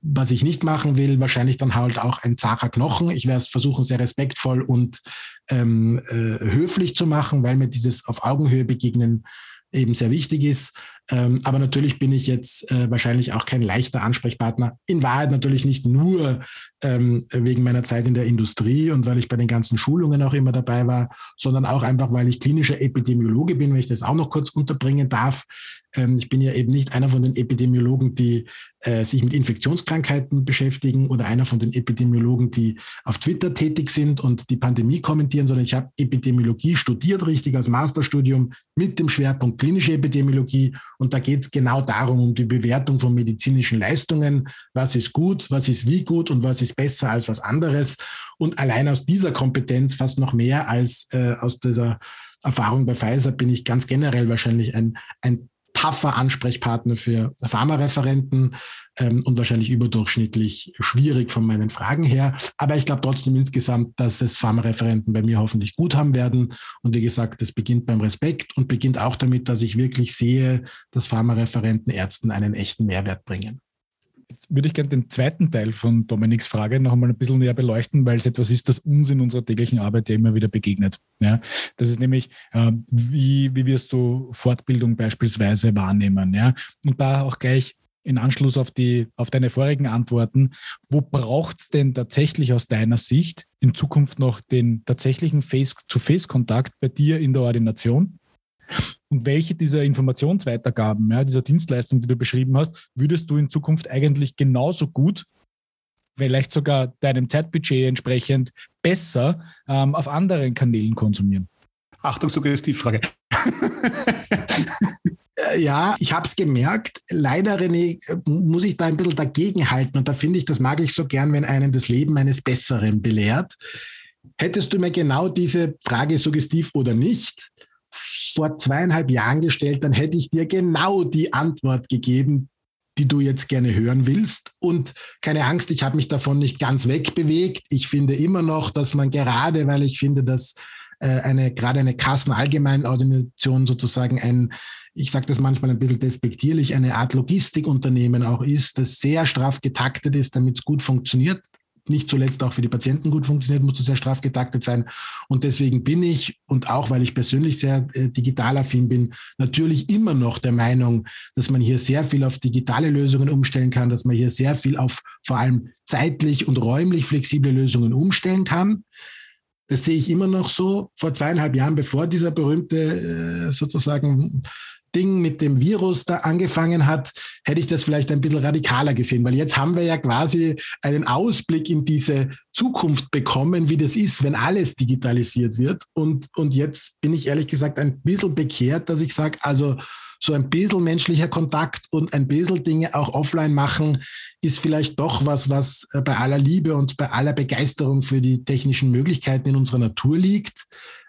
was ich nicht machen will, wahrscheinlich dann halt auch ein zacher Knochen. Ich werde es versuchen, sehr respektvoll und ähm, äh, höflich zu machen, weil mir dieses auf Augenhöhe begegnen eben sehr wichtig ist. Ähm, aber natürlich bin ich jetzt äh, wahrscheinlich auch kein leichter Ansprechpartner. In Wahrheit natürlich nicht nur ähm, wegen meiner Zeit in der Industrie und weil ich bei den ganzen Schulungen auch immer dabei war, sondern auch einfach, weil ich klinischer Epidemiologe bin, wenn ich das auch noch kurz unterbringen darf. Ähm, ich bin ja eben nicht einer von den Epidemiologen, die äh, sich mit Infektionskrankheiten beschäftigen oder einer von den Epidemiologen, die auf Twitter tätig sind und die Pandemie kommentieren, sondern ich habe Epidemiologie studiert, richtig als Masterstudium mit dem Schwerpunkt klinische Epidemiologie. Und da geht es genau darum, um die Bewertung von medizinischen Leistungen. Was ist gut, was ist wie gut und was ist besser als was anderes. Und allein aus dieser Kompetenz, fast noch mehr als äh, aus dieser Erfahrung bei Pfizer, bin ich ganz generell wahrscheinlich ein, ein tougher Ansprechpartner für Pharmareferenten ähm, und wahrscheinlich überdurchschnittlich schwierig von meinen Fragen her. Aber ich glaube trotzdem insgesamt, dass es Pharmareferenten bei mir hoffentlich gut haben werden. Und wie gesagt, das beginnt beim Respekt und beginnt auch damit, dass ich wirklich sehe, dass Pharmareferenten Ärzten einen echten Mehrwert bringen. Jetzt würde ich gerne den zweiten Teil von Dominiks Frage noch einmal ein bisschen näher beleuchten, weil es etwas ist, das uns in unserer täglichen Arbeit ja immer wieder begegnet. Ja, das ist nämlich, äh, wie, wie wirst du Fortbildung beispielsweise wahrnehmen? Ja, und da auch gleich in Anschluss auf, die, auf deine vorigen Antworten, wo braucht es denn tatsächlich aus deiner Sicht in Zukunft noch den tatsächlichen Face-to-Face-Kontakt bei dir in der Ordination? Und welche dieser Informationsweitergaben, ja, dieser Dienstleistung, die du beschrieben hast, würdest du in Zukunft eigentlich genauso gut, vielleicht sogar deinem Zeitbudget entsprechend besser ähm, auf anderen Kanälen konsumieren? Achtung, Suggestivfrage. Äh, ja, ich habe es gemerkt. Leider, René, muss ich da ein bisschen dagegenhalten. Und da finde ich, das mag ich so gern, wenn einen das Leben eines Besseren belehrt. Hättest du mir genau diese Frage suggestiv oder nicht vor zweieinhalb Jahren gestellt, dann hätte ich dir genau die Antwort gegeben, die du jetzt gerne hören willst. Und keine Angst, ich habe mich davon nicht ganz wegbewegt. Ich finde immer noch, dass man gerade, weil ich finde, dass äh, eine gerade eine Kassenallgemeinordination sozusagen ein, ich sage das manchmal ein bisschen despektierlich, eine Art Logistikunternehmen auch ist, das sehr straff getaktet ist, damit es gut funktioniert nicht zuletzt auch für die Patienten gut funktioniert, muss das sehr straff getaktet sein. Und deswegen bin ich, und auch weil ich persönlich sehr äh, digital affin bin, natürlich immer noch der Meinung, dass man hier sehr viel auf digitale Lösungen umstellen kann, dass man hier sehr viel auf vor allem zeitlich und räumlich flexible Lösungen umstellen kann. Das sehe ich immer noch so. Vor zweieinhalb Jahren, bevor dieser berühmte äh, sozusagen Ding mit dem Virus da angefangen hat, hätte ich das vielleicht ein bisschen radikaler gesehen, weil jetzt haben wir ja quasi einen Ausblick in diese Zukunft bekommen, wie das ist, wenn alles digitalisiert wird. Und, und jetzt bin ich ehrlich gesagt ein bisschen bekehrt, dass ich sage, also so ein bisschen menschlicher Kontakt und ein bisschen Dinge auch offline machen, ist vielleicht doch was, was äh, bei aller Liebe und bei aller Begeisterung für die technischen Möglichkeiten in unserer Natur liegt.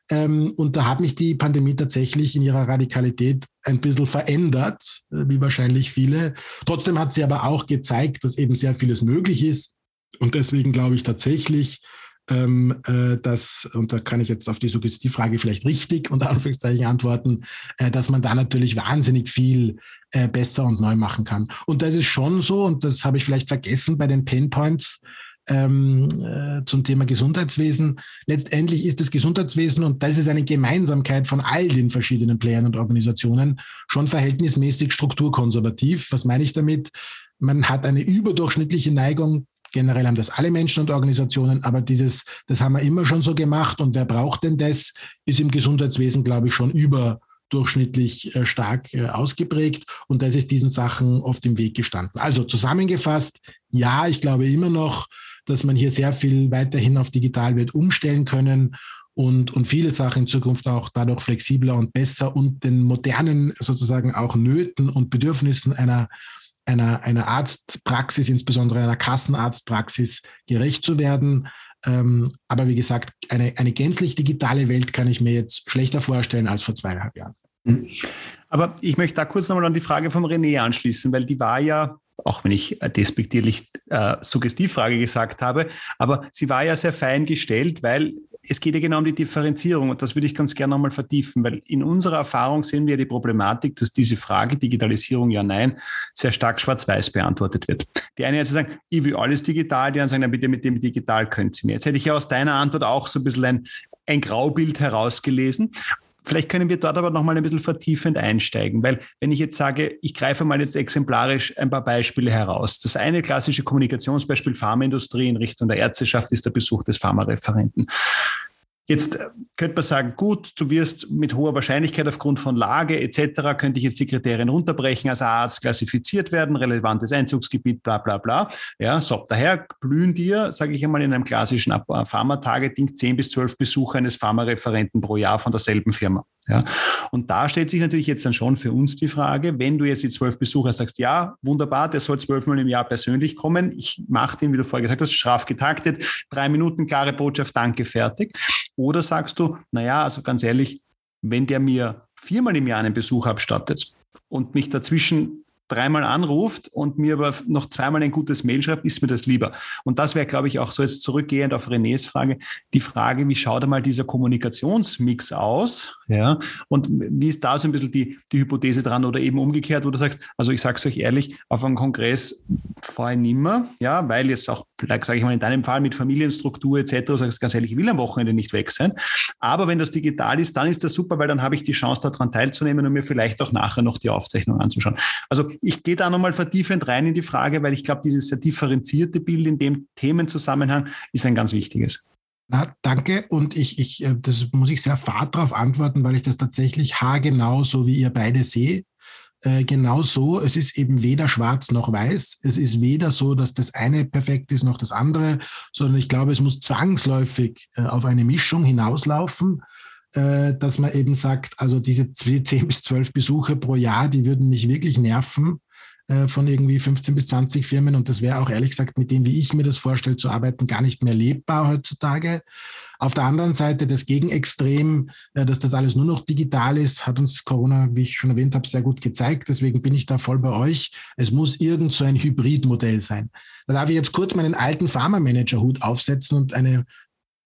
Ähm, und da hat mich die Pandemie tatsächlich in ihrer Radikalität ein bisschen verändert, äh, wie wahrscheinlich viele. Trotzdem hat sie aber auch gezeigt, dass eben sehr vieles möglich ist. Und deswegen glaube ich tatsächlich, ähm, äh, dass, und da kann ich jetzt auf die Suggestivfrage vielleicht richtig unter Anführungszeichen antworten, äh, dass man da natürlich wahnsinnig viel äh, besser und neu machen kann. Und das ist schon so, und das habe ich vielleicht vergessen bei den Painpoints, ähm, äh, zum Thema Gesundheitswesen. Letztendlich ist das Gesundheitswesen, und das ist eine Gemeinsamkeit von all den verschiedenen Playern und Organisationen, schon verhältnismäßig strukturkonservativ. Was meine ich damit? Man hat eine überdurchschnittliche Neigung Generell haben das alle Menschen und Organisationen, aber dieses, das haben wir immer schon so gemacht. Und wer braucht denn das? Ist im Gesundheitswesen, glaube ich, schon überdurchschnittlich äh, stark äh, ausgeprägt. Und das ist diesen Sachen oft im Weg gestanden. Also zusammengefasst, ja, ich glaube immer noch, dass man hier sehr viel weiterhin auf digital wird umstellen können und, und viele Sachen in Zukunft auch dadurch flexibler und besser und den modernen sozusagen auch Nöten und Bedürfnissen einer, einer, einer Arztpraxis, insbesondere einer Kassenarztpraxis, gerecht zu werden. Ähm, aber wie gesagt, eine, eine gänzlich digitale Welt kann ich mir jetzt schlechter vorstellen als vor zweieinhalb Jahren. Mhm. Aber ich möchte da kurz nochmal an die Frage vom René anschließen, weil die war ja, auch wenn ich despektierlich äh, Suggestivfrage gesagt habe, aber sie war ja sehr fein gestellt, weil es geht ja genau um die Differenzierung und das würde ich ganz gerne nochmal vertiefen, weil in unserer Erfahrung sehen wir die Problematik, dass diese Frage Digitalisierung ja, nein, sehr stark schwarz-weiß beantwortet wird. Die eine jetzt sagen, ich will alles digital, die anderen sagen, na bitte mit dem digital können Sie mir. Jetzt hätte ich ja aus deiner Antwort auch so ein bisschen ein, ein Graubild herausgelesen. Vielleicht können wir dort aber nochmal ein bisschen vertiefend einsteigen, weil wenn ich jetzt sage, ich greife mal jetzt exemplarisch ein paar Beispiele heraus. Das eine klassische Kommunikationsbeispiel Pharmaindustrie in Richtung der Ärzteschaft ist der Besuch des Pharmareferenten. Jetzt äh, könnte man sagen, gut, du wirst mit hoher Wahrscheinlichkeit aufgrund von Lage etc., könnte ich jetzt die Kriterien runterbrechen, als Arzt klassifiziert werden, relevantes Einzugsgebiet, bla bla bla. Ja, so, daher blühen dir, sage ich einmal, in einem klassischen Pharma-Targeting 10 bis 12 Besucher eines Pharmareferenten pro Jahr von derselben Firma. Ja. Und da stellt sich natürlich jetzt dann schon für uns die Frage, wenn du jetzt die zwölf Besucher sagst, ja, wunderbar, der soll zwölfmal im Jahr persönlich kommen. Ich mache den, wie du vorher gesagt hast, straff getaktet, drei Minuten, klare Botschaft, danke, fertig. Oder sagst du, naja, also ganz ehrlich, wenn der mir viermal im Jahr einen Besuch abstattet und mich dazwischen dreimal anruft und mir aber noch zweimal ein gutes Mail schreibt, ist mir das lieber. Und das wäre, glaube ich, auch so jetzt zurückgehend auf Renés Frage, die Frage, wie schaut einmal dieser Kommunikationsmix aus? Ja, und wie ist da so ein bisschen die, die Hypothese dran oder eben umgekehrt, wo du sagst, also ich sage es euch ehrlich, auf einem Kongress fahre ich nimmer, ja, weil jetzt auch, vielleicht sage ich mal in deinem Fall mit Familienstruktur etc., du sagst ganz ehrlich, ich will am Wochenende nicht weg sein. Aber wenn das digital ist, dann ist das super, weil dann habe ich die Chance, daran teilzunehmen und mir vielleicht auch nachher noch die Aufzeichnung anzuschauen. Also ich gehe da nochmal vertiefend rein in die Frage, weil ich glaube, dieses sehr differenzierte Bild in dem Themenzusammenhang ist ein ganz wichtiges. Na, danke. Und ich, ich, äh, das muss ich sehr fad darauf antworten, weil ich das tatsächlich haargenau, so wie ihr beide seht, äh, genau so. Es ist eben weder schwarz noch weiß. Es ist weder so, dass das eine perfekt ist noch das andere, sondern ich glaube, es muss zwangsläufig äh, auf eine Mischung hinauslaufen. Dass man eben sagt, also diese 10 bis 12 Besucher pro Jahr, die würden mich wirklich nerven äh, von irgendwie 15 bis 20 Firmen. Und das wäre auch ehrlich gesagt mit dem, wie ich mir das vorstelle, zu arbeiten, gar nicht mehr lebbar heutzutage. Auf der anderen Seite das Gegenextrem, äh, dass das alles nur noch digital ist, hat uns Corona, wie ich schon erwähnt habe, sehr gut gezeigt. Deswegen bin ich da voll bei euch. Es muss irgend so ein Hybridmodell sein. Da darf ich jetzt kurz meinen alten Pharma-Manager-Hut aufsetzen und eine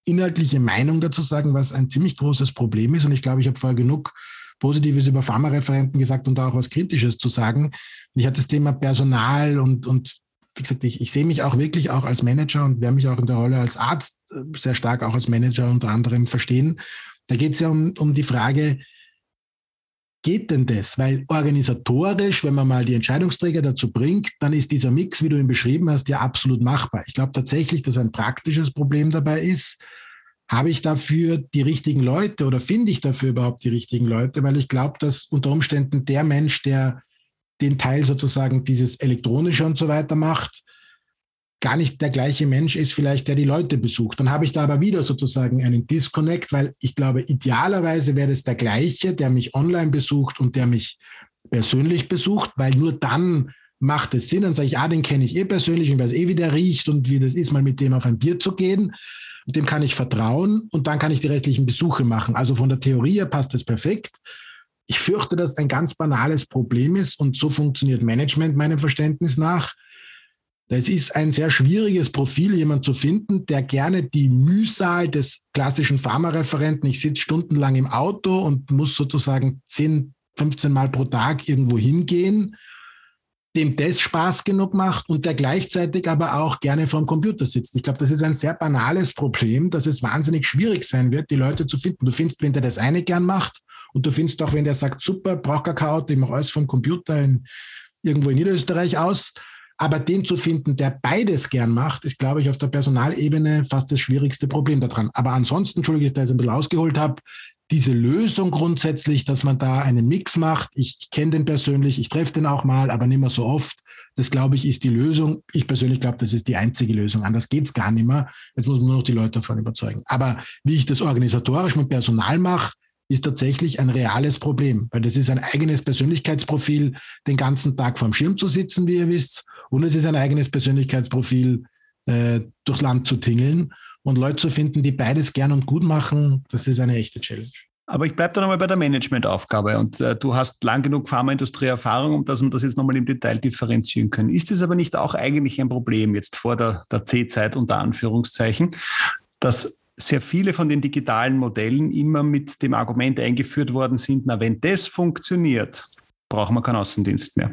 inhaltliche Meinung dazu sagen, was ein ziemlich großes Problem ist. Und ich glaube, ich habe vorher genug Positives über Pharmareferenten gesagt und auch was Kritisches zu sagen. Ich hatte das Thema Personal und, und wie gesagt, ich, ich sehe mich auch wirklich auch als Manager und werde mich auch in der Rolle als Arzt äh, sehr stark auch als Manager unter anderem verstehen. Da geht es ja um, um die Frage, geht denn das? Weil organisatorisch, wenn man mal die Entscheidungsträger dazu bringt, dann ist dieser Mix, wie du ihn beschrieben hast, ja absolut machbar. Ich glaube tatsächlich, dass ein praktisches Problem dabei ist. Habe ich dafür die richtigen Leute oder finde ich dafür überhaupt die richtigen Leute? Weil ich glaube, dass unter Umständen der Mensch, der den Teil sozusagen dieses elektronische und so weiter macht, gar nicht der gleiche Mensch ist, vielleicht der die Leute besucht. Dann habe ich da aber wieder sozusagen einen Disconnect, weil ich glaube, idealerweise wäre es der gleiche, der mich online besucht und der mich persönlich besucht, weil nur dann macht es Sinn. Dann sage ich, ah, den kenne ich eh persönlich und weiß eh, wie der riecht und wie das ist, mal mit dem auf ein Bier zu gehen. Dem kann ich vertrauen und dann kann ich die restlichen Besuche machen. Also von der Theorie her passt das perfekt. Ich fürchte, dass ein ganz banales Problem ist und so funktioniert Management meinem Verständnis nach es ist ein sehr schwieriges Profil, jemand zu finden, der gerne die Mühsal des klassischen Pharmareferenten, ich sitze stundenlang im Auto und muss sozusagen 10, 15 Mal pro Tag irgendwo hingehen, dem das Spaß genug macht und der gleichzeitig aber auch gerne vorm Computer sitzt. Ich glaube, das ist ein sehr banales Problem, dass es wahnsinnig schwierig sein wird, die Leute zu finden. Du findest, wenn der das eine gern macht und du findest auch, wenn der sagt, super, braucht Auto, ich mache alles vom Computer in, irgendwo in Niederösterreich aus. Aber den zu finden, der beides gern macht, ist, glaube ich, auf der Personalebene fast das schwierigste Problem daran. Aber ansonsten, Entschuldige, dass ich da ein bisschen ausgeholt habe, diese Lösung grundsätzlich, dass man da einen Mix macht, ich, ich kenne den persönlich, ich treffe den auch mal, aber nicht mehr so oft, das glaube ich, ist die Lösung. Ich persönlich glaube, das ist die einzige Lösung. Anders geht es gar nicht mehr. Jetzt muss man nur noch die Leute davon überzeugen. Aber wie ich das organisatorisch mit Personal mache, ist tatsächlich ein reales Problem, weil das ist ein eigenes Persönlichkeitsprofil, den ganzen Tag vorm Schirm zu sitzen, wie ihr wisst, und es ist ein eigenes Persönlichkeitsprofil, äh, durchs Land zu tingeln. Und Leute zu finden, die beides gern und gut machen, das ist eine echte Challenge. Aber ich bleibe da nochmal bei der Managementaufgabe und äh, du hast lang genug Pharmaindustrie-Erfahrung, um dass wir das jetzt nochmal im Detail differenzieren können. Ist es aber nicht auch eigentlich ein Problem jetzt vor der, der C-Zeit unter Anführungszeichen, dass sehr viele von den digitalen Modellen immer mit dem Argument eingeführt worden sind, na, wenn das funktioniert, brauchen wir keinen Außendienst mehr.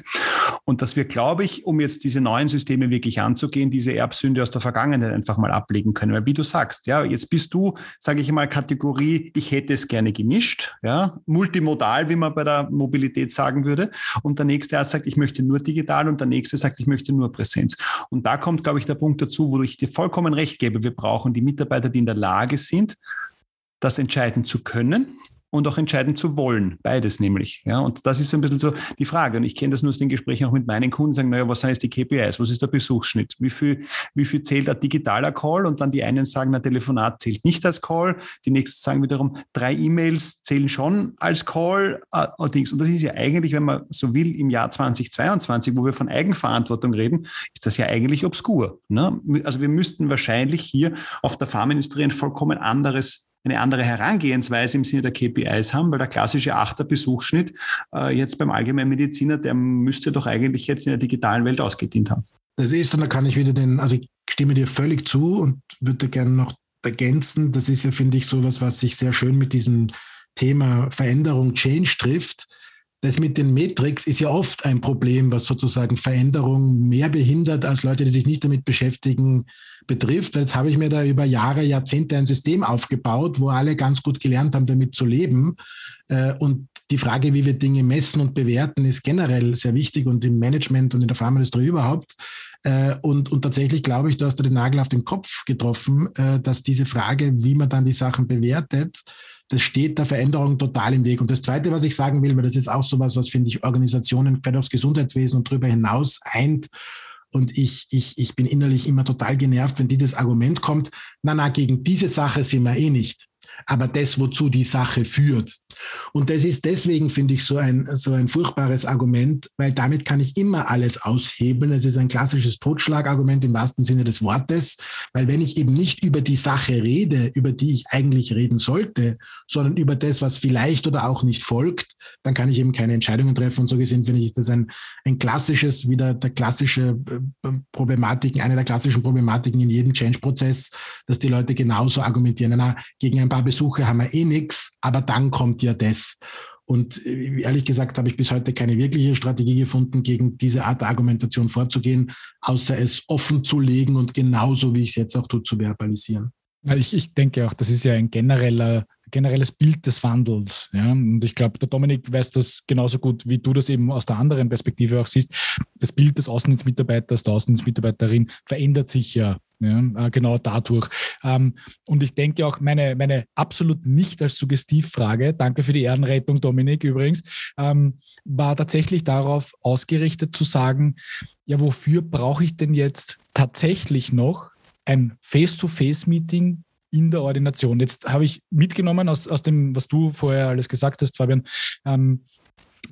Und dass wir, glaube ich, um jetzt diese neuen Systeme wirklich anzugehen, diese Erbsünde aus der Vergangenheit einfach mal ablegen können. Weil wie du sagst, ja, jetzt bist du, sage ich mal, Kategorie, ich hätte es gerne gemischt, ja, multimodal, wie man bei der Mobilität sagen würde. Und der nächste Arzt sagt, ich möchte nur digital und der nächste sagt, ich möchte nur Präsenz. Und da kommt, glaube ich, der Punkt dazu, wo ich dir vollkommen recht gebe. Wir brauchen die Mitarbeiter, die in der Lage sind, das entscheiden zu können und auch entscheiden zu wollen. Beides nämlich. Ja, und das ist ein bisschen so die Frage. Und ich kenne das nur aus den Gesprächen auch mit meinen Kunden, sagen, naja, was sind jetzt die KPIs? Was ist der Besuchsschnitt? Wie viel, wie viel zählt ein digitaler Call? Und dann die einen sagen, ein Telefonat zählt nicht als Call. Die nächsten sagen wiederum, drei E-Mails zählen schon als Call. Äh, und das ist ja eigentlich, wenn man so will, im Jahr 2022, wo wir von Eigenverantwortung reden, ist das ja eigentlich obskur. Ne? Also wir müssten wahrscheinlich hier auf der Pharmaindustrie ein vollkommen anderes eine andere Herangehensweise im Sinne der KPIs haben, weil der klassische Achter-Besuchsschnitt äh, jetzt beim Allgemeinmediziner, der müsste doch eigentlich jetzt in der digitalen Welt ausgedient haben. Das ist, und da kann ich wieder den, also ich stimme dir völlig zu und würde gerne noch ergänzen, das ist ja, finde ich, sowas, was sich sehr schön mit diesem Thema Veränderung, Change trifft das mit den Metrics ist ja oft ein Problem, was sozusagen Veränderung mehr behindert als Leute, die sich nicht damit beschäftigen, betrifft. Jetzt habe ich mir da über Jahre, Jahrzehnte ein System aufgebaut, wo alle ganz gut gelernt haben, damit zu leben. Äh, und die Frage, wie wir Dinge messen und bewerten, ist generell sehr wichtig und im Management und in der Pharmaindustrie überhaupt. Äh, und, und tatsächlich glaube ich, du hast da den Nagel auf den Kopf getroffen, äh, dass diese Frage, wie man dann die Sachen bewertet, das steht der Veränderung total im Weg. Und das Zweite, was ich sagen will, weil das ist auch sowas, was finde ich Organisationen quer aufs Gesundheitswesen und darüber hinaus eint. Und ich, ich, ich bin innerlich immer total genervt, wenn dieses Argument kommt, na, na, gegen diese Sache sind wir eh nicht aber das, wozu die Sache führt. Und das ist deswegen, finde ich, so ein, so ein furchtbares Argument, weil damit kann ich immer alles aushebeln. Es ist ein klassisches Totschlagargument im wahrsten Sinne des Wortes, weil wenn ich eben nicht über die Sache rede, über die ich eigentlich reden sollte, sondern über das, was vielleicht oder auch nicht folgt, dann kann ich eben keine Entscheidungen treffen. Und so gesehen finde ich das ein, ein klassisches, wieder der klassische äh, Problematiken, eine der klassischen Problematiken in jedem Change-Prozess, dass die Leute genauso argumentieren. Na, gegen ein paar Besuche haben wir eh nichts, aber dann kommt ja das. Und äh, ehrlich gesagt habe ich bis heute keine wirkliche Strategie gefunden, gegen diese Art der Argumentation vorzugehen, außer es offen zu legen und genauso, wie ich es jetzt auch tue, zu verbalisieren. Ich, ich denke auch, das ist ja ein genereller generelles Bild des Wandels. Ja? Und ich glaube, der Dominik weiß das genauso gut, wie du das eben aus der anderen Perspektive auch siehst. Das Bild des Außendienstmitarbeiters, der Außendienstmitarbeiterin verändert sich ja. Ja, äh, genau dadurch. Ähm, und ich denke auch, meine, meine absolut nicht als Suggestivfrage, danke für die Ehrenrettung, Dominik übrigens, ähm, war tatsächlich darauf ausgerichtet zu sagen, ja, wofür brauche ich denn jetzt tatsächlich noch ein Face-to-Face-Meeting in der Ordination. Jetzt habe ich mitgenommen aus, aus dem, was du vorher alles gesagt hast, Fabian, ähm,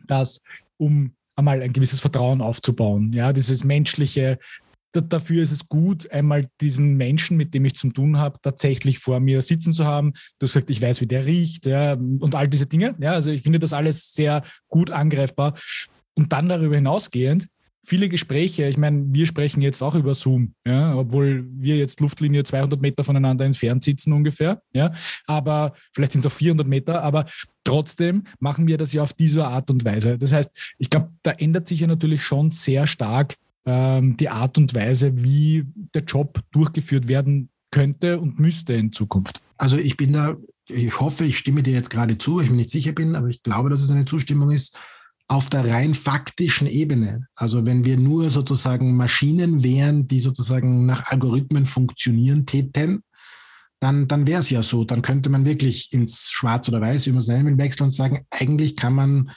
dass um einmal ein gewisses Vertrauen aufzubauen, ja, dieses menschliche, dafür ist es gut, einmal diesen Menschen, mit dem ich zu tun habe, tatsächlich vor mir sitzen zu haben. Du sagst, ich weiß, wie der riecht, ja, und all diese Dinge. Ja, also ich finde das alles sehr gut angreifbar. Und dann darüber hinausgehend viele Gespräche, ich meine, wir sprechen jetzt auch über Zoom, ja, obwohl wir jetzt Luftlinie 200 Meter voneinander entfernt sitzen ungefähr, ja, aber vielleicht sind es auch 400 Meter, aber trotzdem machen wir das ja auf diese Art und Weise. Das heißt, ich glaube, da ändert sich ja natürlich schon sehr stark ähm, die Art und Weise, wie der Job durchgeführt werden könnte und müsste in Zukunft. Also ich bin da, ich hoffe, ich stimme dir jetzt gerade zu, ich mir nicht sicher bin, aber ich glaube, dass es eine Zustimmung ist auf der rein faktischen Ebene. Also wenn wir nur sozusagen Maschinen wären, die sozusagen nach Algorithmen funktionieren täten, dann, dann wäre es ja so. Dann könnte man wirklich ins Schwarz oder Weiß, wie man es nennen will, wechseln und sagen, eigentlich kann man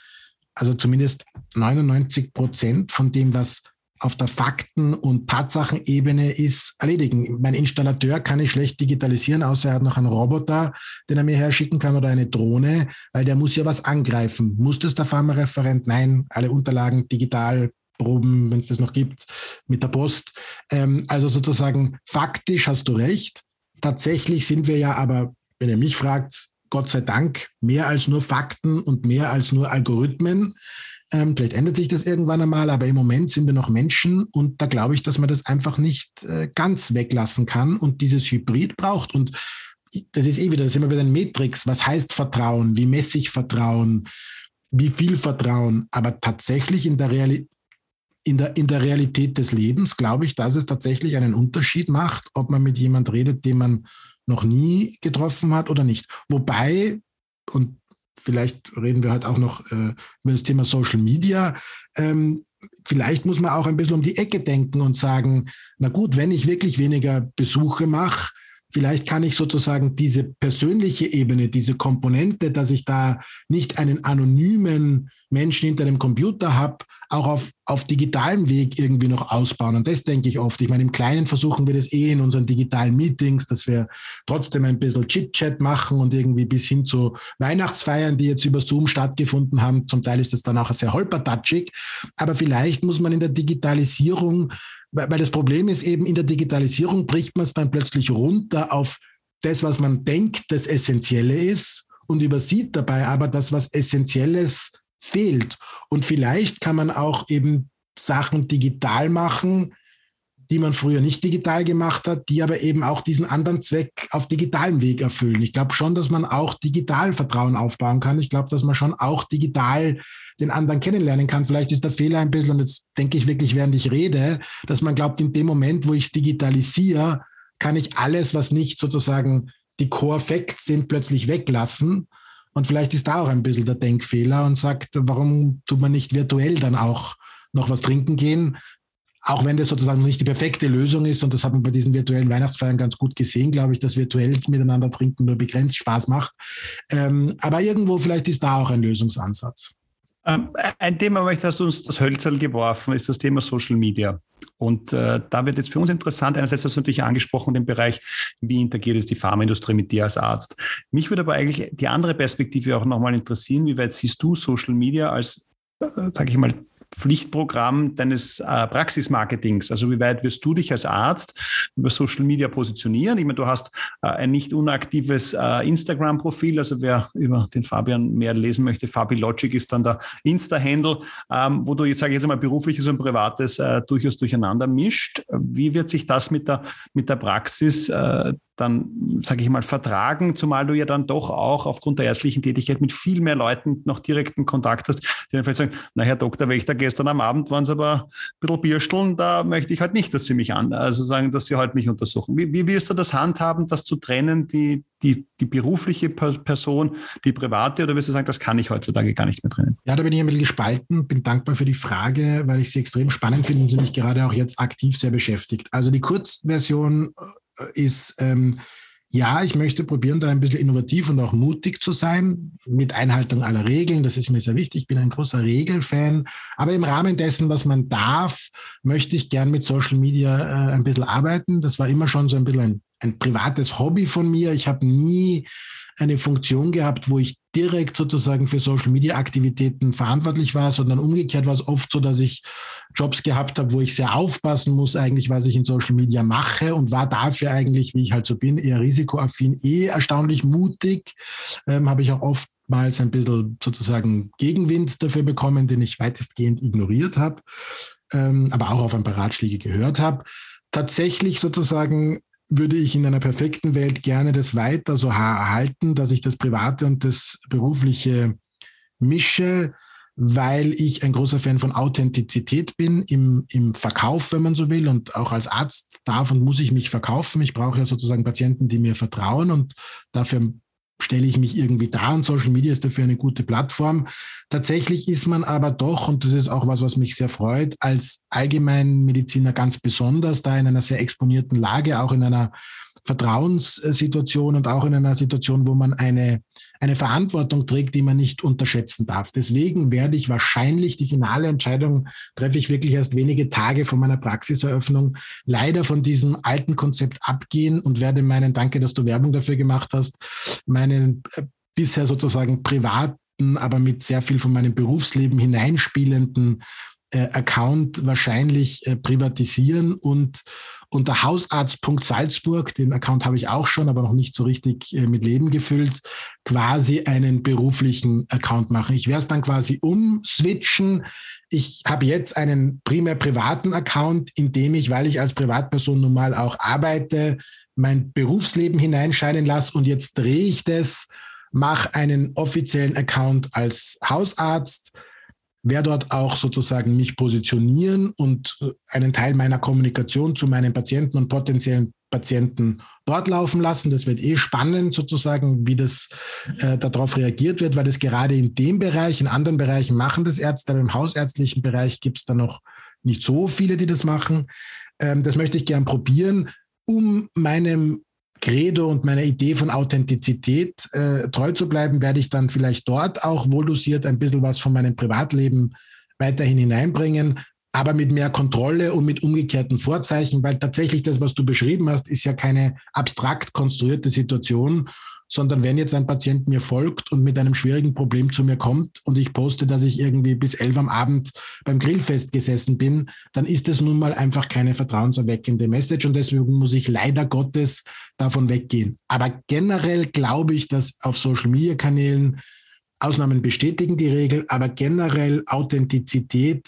also zumindest 99 Prozent von dem, was auf der Fakten- und Tatsachenebene ist, erledigen. Mein Installateur kann ich schlecht digitalisieren, außer er hat noch einen Roboter, den er mir herschicken kann oder eine Drohne, weil der muss ja was angreifen. Muss das der Pharmareferent? Nein, alle Unterlagen digital, Proben, wenn es das noch gibt, mit der Post. Ähm, also sozusagen faktisch hast du recht. Tatsächlich sind wir ja aber, wenn ihr mich fragt, Gott sei Dank mehr als nur Fakten und mehr als nur Algorithmen. Ähm, vielleicht ändert sich das irgendwann einmal, aber im Moment sind wir noch Menschen und da glaube ich, dass man das einfach nicht äh, ganz weglassen kann und dieses Hybrid braucht. Und das ist eh wieder, das ist immer wieder ein Matrix. Was heißt Vertrauen? Wie messe ich Vertrauen? Wie viel Vertrauen? Aber tatsächlich in der, Reali in der, in der Realität des Lebens glaube ich, dass es tatsächlich einen Unterschied macht, ob man mit jemand redet, den man noch nie getroffen hat oder nicht. Wobei, und vielleicht reden wir halt auch noch äh, über das Thema Social Media, ähm, vielleicht muss man auch ein bisschen um die Ecke denken und sagen, na gut, wenn ich wirklich weniger Besuche mache, Vielleicht kann ich sozusagen diese persönliche Ebene, diese Komponente, dass ich da nicht einen anonymen Menschen hinter dem Computer habe, auch auf, auf digitalem Weg irgendwie noch ausbauen. Und das denke ich oft. Ich meine, im Kleinen versuchen wir das eh in unseren digitalen Meetings, dass wir trotzdem ein bisschen Chit-Chat machen und irgendwie bis hin zu Weihnachtsfeiern, die jetzt über Zoom stattgefunden haben. Zum Teil ist das dann auch sehr holpertatschig. Aber vielleicht muss man in der Digitalisierung weil, weil das Problem ist eben, in der Digitalisierung bricht man es dann plötzlich runter auf das, was man denkt, das Essentielle ist und übersieht dabei aber das, was Essentielles fehlt. Und vielleicht kann man auch eben Sachen digital machen, die man früher nicht digital gemacht hat, die aber eben auch diesen anderen Zweck auf digitalem Weg erfüllen. Ich glaube schon, dass man auch digital Vertrauen aufbauen kann. Ich glaube, dass man schon auch digital den anderen kennenlernen kann. Vielleicht ist der Fehler ein bisschen, und jetzt denke ich wirklich, während ich rede, dass man glaubt, in dem Moment, wo ich es digitalisiere, kann ich alles, was nicht sozusagen die Core Facts sind, plötzlich weglassen. Und vielleicht ist da auch ein bisschen der Denkfehler und sagt, warum tut man nicht virtuell dann auch noch was trinken gehen? Auch wenn das sozusagen nicht die perfekte Lösung ist, und das hat man bei diesen virtuellen Weihnachtsfeiern ganz gut gesehen, glaube ich, dass virtuell miteinander trinken nur begrenzt Spaß macht. Ähm, aber irgendwo vielleicht ist da auch ein Lösungsansatz. Ähm, ein Thema, du uns das Hölzerl geworfen, ist das Thema Social Media. Und äh, da wird jetzt für uns interessant, einerseits hast du natürlich angesprochen, den Bereich, wie interagiert es die Pharmaindustrie mit dir als Arzt. Mich würde aber eigentlich die andere Perspektive auch nochmal interessieren, wie weit siehst du Social Media als, äh, sage ich mal, Pflichtprogramm deines äh, Praxismarketings? Also wie weit wirst du dich als Arzt über Social Media positionieren? Ich meine, du hast äh, ein nicht unaktives äh, Instagram-Profil, also wer über den Fabian mehr lesen möchte, FabiLogic ist dann der Insta-Handle, ähm, wo du jetzt, sage ich jetzt mal, berufliches und privates äh, durchaus durcheinander mischt. Wie wird sich das mit der, mit der Praxis äh, dann, sage ich mal, vertragen, zumal du ja dann doch auch aufgrund der ärztlichen Tätigkeit mit viel mehr Leuten noch direkten Kontakt hast, die dann vielleicht sagen, na Herr Doktor Wächter, gestern am Abend waren Sie aber ein bisschen Biersteln, da möchte ich halt nicht, dass Sie mich an, also sagen, dass Sie halt mich untersuchen. Wie, wie wirst du das handhaben, das zu trennen, die, die, die berufliche Person, die private, oder wirst du sagen, das kann ich heutzutage gar nicht mehr trennen? Ja, da bin ich ein bisschen gespalten, bin dankbar für die Frage, weil ich sie extrem spannend finde und sie mich gerade auch jetzt aktiv sehr beschäftigt. Also die Kurzversion ist, ähm, ja, ich möchte probieren, da ein bisschen innovativ und auch mutig zu sein, mit Einhaltung aller Regeln. Das ist mir sehr wichtig. Ich bin ein großer Regelfan. Aber im Rahmen dessen, was man darf, möchte ich gern mit Social Media äh, ein bisschen arbeiten. Das war immer schon so ein bisschen ein, ein privates Hobby von mir. Ich habe nie eine Funktion gehabt, wo ich direkt sozusagen für Social Media Aktivitäten verantwortlich war, sondern umgekehrt war es oft so, dass ich Jobs gehabt habe, wo ich sehr aufpassen muss, eigentlich, was ich in Social Media mache und war dafür eigentlich, wie ich halt so bin, eher risikoaffin, eh erstaunlich mutig. Ähm, habe ich auch oftmals ein bisschen sozusagen Gegenwind dafür bekommen, den ich weitestgehend ignoriert habe, ähm, aber auch auf ein paar Ratschläge gehört habe. Tatsächlich sozusagen würde ich in einer perfekten Welt gerne das weiter so erhalten, dass ich das Private und das Berufliche mische, weil ich ein großer Fan von Authentizität bin im, im Verkauf, wenn man so will. Und auch als Arzt darf und muss ich mich verkaufen. Ich brauche ja sozusagen Patienten, die mir vertrauen und dafür stelle ich mich irgendwie da und Social Media ist dafür eine gute Plattform. Tatsächlich ist man aber doch, und das ist auch was, was mich sehr freut, als Allgemeinmediziner ganz besonders da in einer sehr exponierten Lage, auch in einer Vertrauenssituation und auch in einer Situation, wo man eine, eine Verantwortung trägt, die man nicht unterschätzen darf. Deswegen werde ich wahrscheinlich die finale Entscheidung treffe ich wirklich erst wenige Tage vor meiner Praxiseröffnung leider von diesem alten Konzept abgehen und werde meinen, danke, dass du Werbung dafür gemacht hast, meinen äh, bisher sozusagen privaten, aber mit sehr viel von meinem Berufsleben hineinspielenden Account wahrscheinlich äh, privatisieren und unter hausarzt.salzburg, den Account habe ich auch schon, aber noch nicht so richtig äh, mit Leben gefüllt, quasi einen beruflichen Account machen. Ich werde es dann quasi umswitchen. Ich habe jetzt einen primär privaten Account, in dem ich, weil ich als Privatperson nun mal auch arbeite, mein Berufsleben hineinscheinen lasse und jetzt drehe ich das, mache einen offiziellen Account als Hausarzt, werde dort auch sozusagen mich positionieren und äh, einen Teil meiner Kommunikation zu meinen Patienten und potenziellen Patienten dort laufen lassen. Das wird eh spannend sozusagen, wie das äh, darauf reagiert wird, weil das gerade in dem Bereich, in anderen Bereichen machen das Ärzte, aber im hausärztlichen Bereich gibt es da noch nicht so viele, die das machen. Ähm, das möchte ich gern probieren, um meinem Credo und meiner Idee von Authentizität äh, treu zu bleiben, werde ich dann vielleicht dort auch wohldosiert ein bisschen was von meinem Privatleben weiterhin hineinbringen, aber mit mehr Kontrolle und mit umgekehrten Vorzeichen, weil tatsächlich das, was du beschrieben hast, ist ja keine abstrakt konstruierte Situation, sondern wenn jetzt ein Patient mir folgt und mit einem schwierigen Problem zu mir kommt und ich poste, dass ich irgendwie bis elf am Abend beim Grillfest gesessen bin, dann ist es nun mal einfach keine vertrauenserweckende Message und deswegen muss ich leider Gottes davon weggehen. Aber generell glaube ich, dass auf Social-Media-Kanälen Ausnahmen bestätigen die Regel, aber generell Authentizität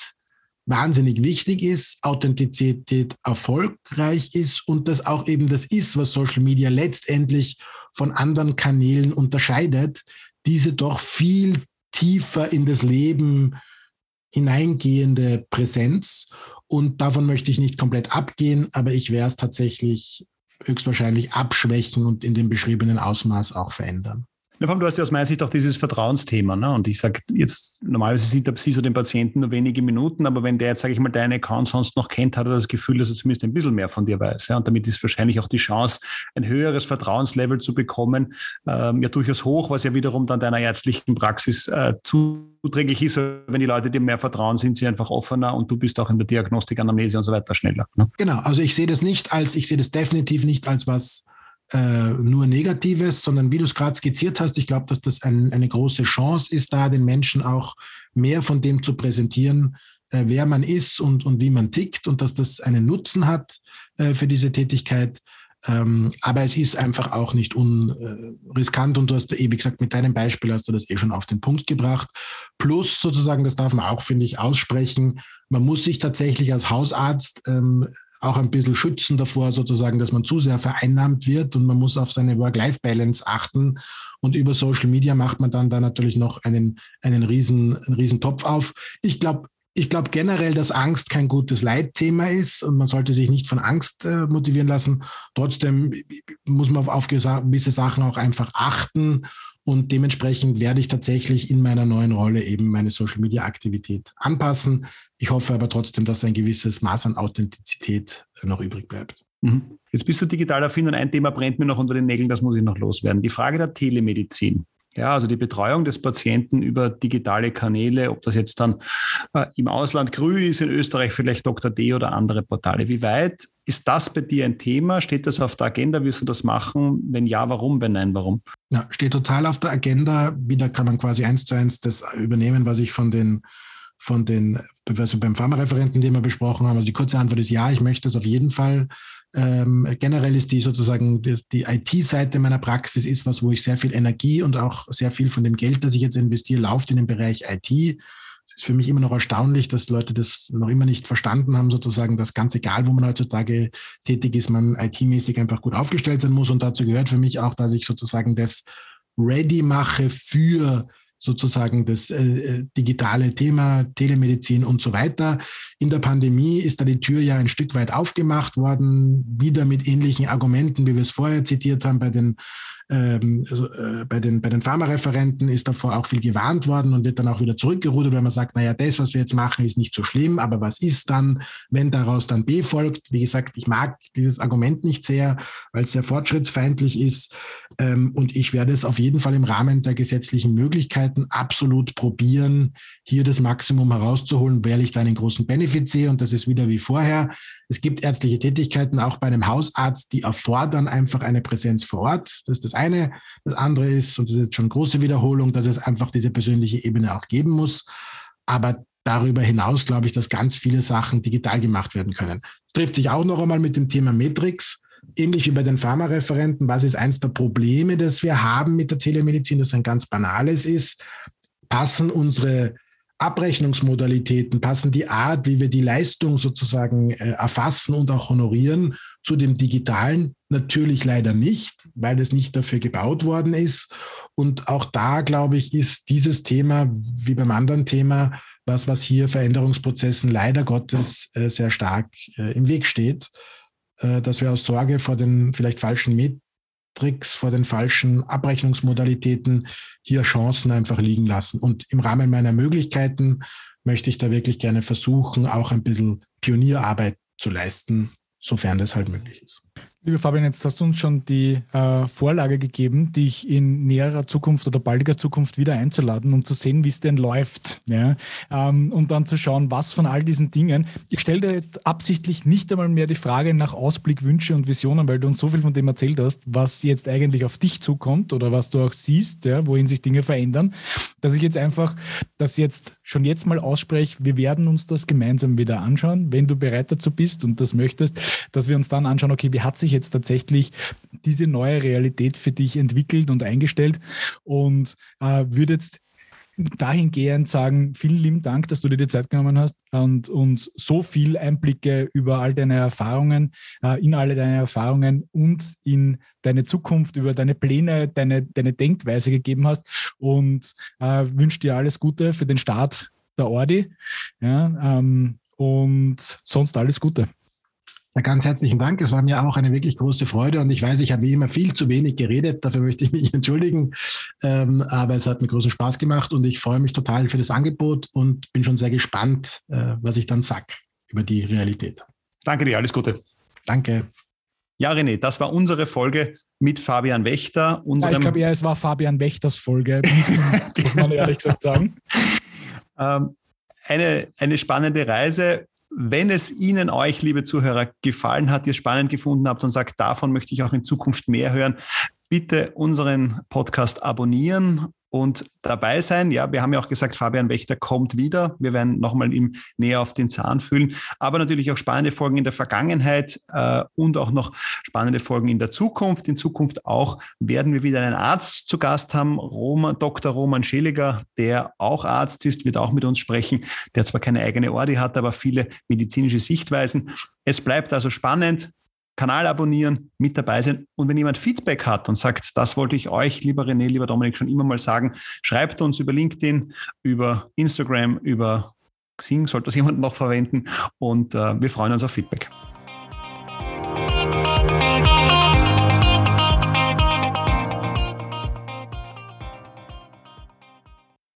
wahnsinnig wichtig ist, Authentizität erfolgreich ist und das auch eben das ist, was Social Media letztendlich von anderen Kanälen unterscheidet, diese doch viel tiefer in das Leben hineingehende Präsenz. Und davon möchte ich nicht komplett abgehen, aber ich werde es tatsächlich höchstwahrscheinlich abschwächen und in dem beschriebenen Ausmaß auch verändern. Ja, du hast ja aus meiner Sicht auch dieses Vertrauensthema. Ne? Und ich sage jetzt, normalerweise sieht sie so den Patienten nur wenige Minuten, aber wenn der jetzt, sage ich mal, deinen Account sonst noch kennt, hat er das Gefühl, dass er zumindest ein bisschen mehr von dir weiß. Ja? Und damit ist wahrscheinlich auch die Chance, ein höheres Vertrauenslevel zu bekommen, ähm, ja durchaus hoch, was ja wiederum dann deiner ärztlichen Praxis äh, zuträglich ist. Wenn die Leute dir mehr vertrauen, sind sie einfach offener und du bist auch in der Diagnostik, Anamnese und so weiter schneller. Ne? Genau, also ich sehe das nicht als, ich sehe das definitiv nicht als was äh, nur Negatives, sondern wie du es gerade skizziert hast, ich glaube, dass das ein, eine große Chance ist, da den Menschen auch mehr von dem zu präsentieren, äh, wer man ist und, und wie man tickt und dass das einen Nutzen hat äh, für diese Tätigkeit. Ähm, aber es ist einfach auch nicht unriskant und du hast eh, wie gesagt, mit deinem Beispiel hast du das eh schon auf den Punkt gebracht. Plus sozusagen, das darf man auch, finde ich, aussprechen, man muss sich tatsächlich als Hausarzt ähm, auch ein bisschen schützen davor, sozusagen, dass man zu sehr vereinnahmt wird und man muss auf seine Work-Life-Balance achten. Und über Social Media macht man dann da natürlich noch einen, einen, riesen, einen riesen Topf auf. Ich glaube, ich glaube generell, dass Angst kein gutes Leitthema ist und man sollte sich nicht von Angst äh, motivieren lassen. Trotzdem muss man auf, auf gewisse Sachen auch einfach achten und dementsprechend werde ich tatsächlich in meiner neuen Rolle eben meine Social Media Aktivität anpassen. Ich hoffe aber trotzdem, dass ein gewisses Maß an Authentizität noch übrig bleibt. Mhm. Jetzt bist du digital affin und ein Thema brennt mir noch unter den Nägeln, das muss ich noch loswerden. Die Frage der Telemedizin. Ja, also die Betreuung des Patienten über digitale Kanäle, ob das jetzt dann äh, im Ausland Grü ist, in Österreich vielleicht Dr. D oder andere Portale. Wie weit ist das bei dir ein Thema? Steht das auf der Agenda? Wirst du das machen? Wenn ja, warum? Wenn nein, warum? Ja, steht total auf der Agenda. Wieder kann man quasi eins zu eins das übernehmen, was ich von den von den, wir beim Pharmareferenten, den wir besprochen haben. Also die kurze Antwort ist ja, ich möchte das auf jeden Fall ähm, generell ist die sozusagen die, die IT-Seite meiner Praxis ist was, wo ich sehr viel Energie und auch sehr viel von dem Geld, das ich jetzt investiere, läuft in den Bereich IT. Es ist für mich immer noch erstaunlich, dass Leute das noch immer nicht verstanden haben, sozusagen, dass ganz egal, wo man heutzutage tätig ist, man IT-mäßig einfach gut aufgestellt sein muss. Und dazu gehört für mich auch, dass ich sozusagen das ready mache für sozusagen das äh, äh, digitale Thema, Telemedizin und so weiter. In der Pandemie ist da die Tür ja ein Stück weit aufgemacht worden, wieder mit ähnlichen Argumenten, wie wir es vorher zitiert haben bei den ähm, also, äh, bei, den, bei den Pharmareferenten ist davor auch viel gewarnt worden und wird dann auch wieder zurückgerudert, wenn man sagt, naja, das, was wir jetzt machen, ist nicht so schlimm, aber was ist dann, wenn daraus dann B folgt? Wie gesagt, ich mag dieses Argument nicht sehr, weil es sehr fortschrittsfeindlich ist und ich werde es auf jeden Fall im Rahmen der gesetzlichen Möglichkeiten absolut probieren, hier das Maximum herauszuholen, weil ich da einen großen Benefit sehe und das ist wieder wie vorher. Es gibt ärztliche Tätigkeiten auch bei einem Hausarzt, die erfordern einfach eine Präsenz vor Ort. Das ist das eine. Das andere ist, und das ist jetzt schon große Wiederholung, dass es einfach diese persönliche Ebene auch geben muss. Aber darüber hinaus glaube ich, dass ganz viele Sachen digital gemacht werden können. Das trifft sich auch noch einmal mit dem Thema Metrix. Ähnlich wie bei den Pharmareferenten, was ist eins der Probleme, das wir haben mit der Telemedizin, das ein ganz banales ist, passen unsere Abrechnungsmodalitäten, passen die Art, wie wir die Leistung sozusagen äh, erfassen und auch honorieren, zu dem digitalen? Natürlich leider nicht, weil es nicht dafür gebaut worden ist. Und auch da, glaube ich, ist dieses Thema, wie beim anderen Thema, was, was hier Veränderungsprozessen leider Gottes äh, sehr stark äh, im Weg steht, dass wir aus Sorge vor den vielleicht falschen Metrics, vor den falschen Abrechnungsmodalitäten hier Chancen einfach liegen lassen. Und im Rahmen meiner Möglichkeiten möchte ich da wirklich gerne versuchen, auch ein bisschen Pionierarbeit zu leisten, sofern das halt möglich ist. Lieber Fabian, jetzt hast du uns schon die äh, Vorlage gegeben, dich in näherer Zukunft oder baldiger Zukunft wieder einzuladen, um zu sehen, wie es denn läuft. Ja? Ähm, und dann zu schauen, was von all diesen Dingen. Ich stelle dir jetzt absichtlich nicht einmal mehr die Frage nach Ausblick, Wünsche und Visionen, weil du uns so viel von dem erzählt hast, was jetzt eigentlich auf dich zukommt oder was du auch siehst, ja, wohin sich Dinge verändern, dass ich jetzt einfach das jetzt schon jetzt mal ausspreche, wir werden uns das gemeinsam wieder anschauen, wenn du bereit dazu bist und das möchtest, dass wir uns dann anschauen, okay, wie hat sich sich jetzt tatsächlich diese neue Realität für dich entwickelt und eingestellt. Und äh, würde jetzt dahingehend sagen, vielen lieben Dank, dass du dir die Zeit genommen hast und uns so viel Einblicke über all deine Erfahrungen, äh, in alle deine Erfahrungen und in deine Zukunft, über deine Pläne, deine, deine Denkweise gegeben hast. Und äh, wünsche dir alles Gute für den Start der Ordi. Ja, ähm, und sonst alles Gute. Ja, ganz herzlichen Dank. Es war mir auch eine wirklich große Freude und ich weiß, ich habe wie immer viel zu wenig geredet. Dafür möchte ich mich entschuldigen. Ähm, aber es hat mir großen Spaß gemacht und ich freue mich total für das Angebot und bin schon sehr gespannt, äh, was ich dann sage über die Realität. Danke dir, alles Gute. Danke. Ja, René, das war unsere Folge mit Fabian Wächter. Ja, ich glaube, ja, es war Fabian Wächters Folge, muss man ehrlich gesagt sagen. Ähm, eine, eine spannende Reise wenn es Ihnen, euch, liebe Zuhörer, gefallen hat, ihr spannend gefunden habt und sagt, davon möchte ich auch in Zukunft mehr hören, bitte unseren Podcast abonnieren und dabei sein. Ja, wir haben ja auch gesagt, Fabian Wächter kommt wieder. Wir werden nochmal ihm näher auf den Zahn fühlen, aber natürlich auch spannende Folgen in der Vergangenheit äh, und auch noch spannende Folgen in der Zukunft. In Zukunft auch werden wir wieder einen Arzt zu Gast haben, Roman, Dr. Roman Scheliger, der auch Arzt ist, wird auch mit uns sprechen, der zwar keine eigene Ordi hat, aber viele medizinische Sichtweisen. Es bleibt also spannend. Kanal abonnieren, mit dabei sein. Und wenn jemand Feedback hat und sagt, das wollte ich euch, lieber René, lieber Dominik, schon immer mal sagen, schreibt uns über LinkedIn, über Instagram, über Xing, sollte das jemand noch verwenden. Und äh, wir freuen uns auf Feedback.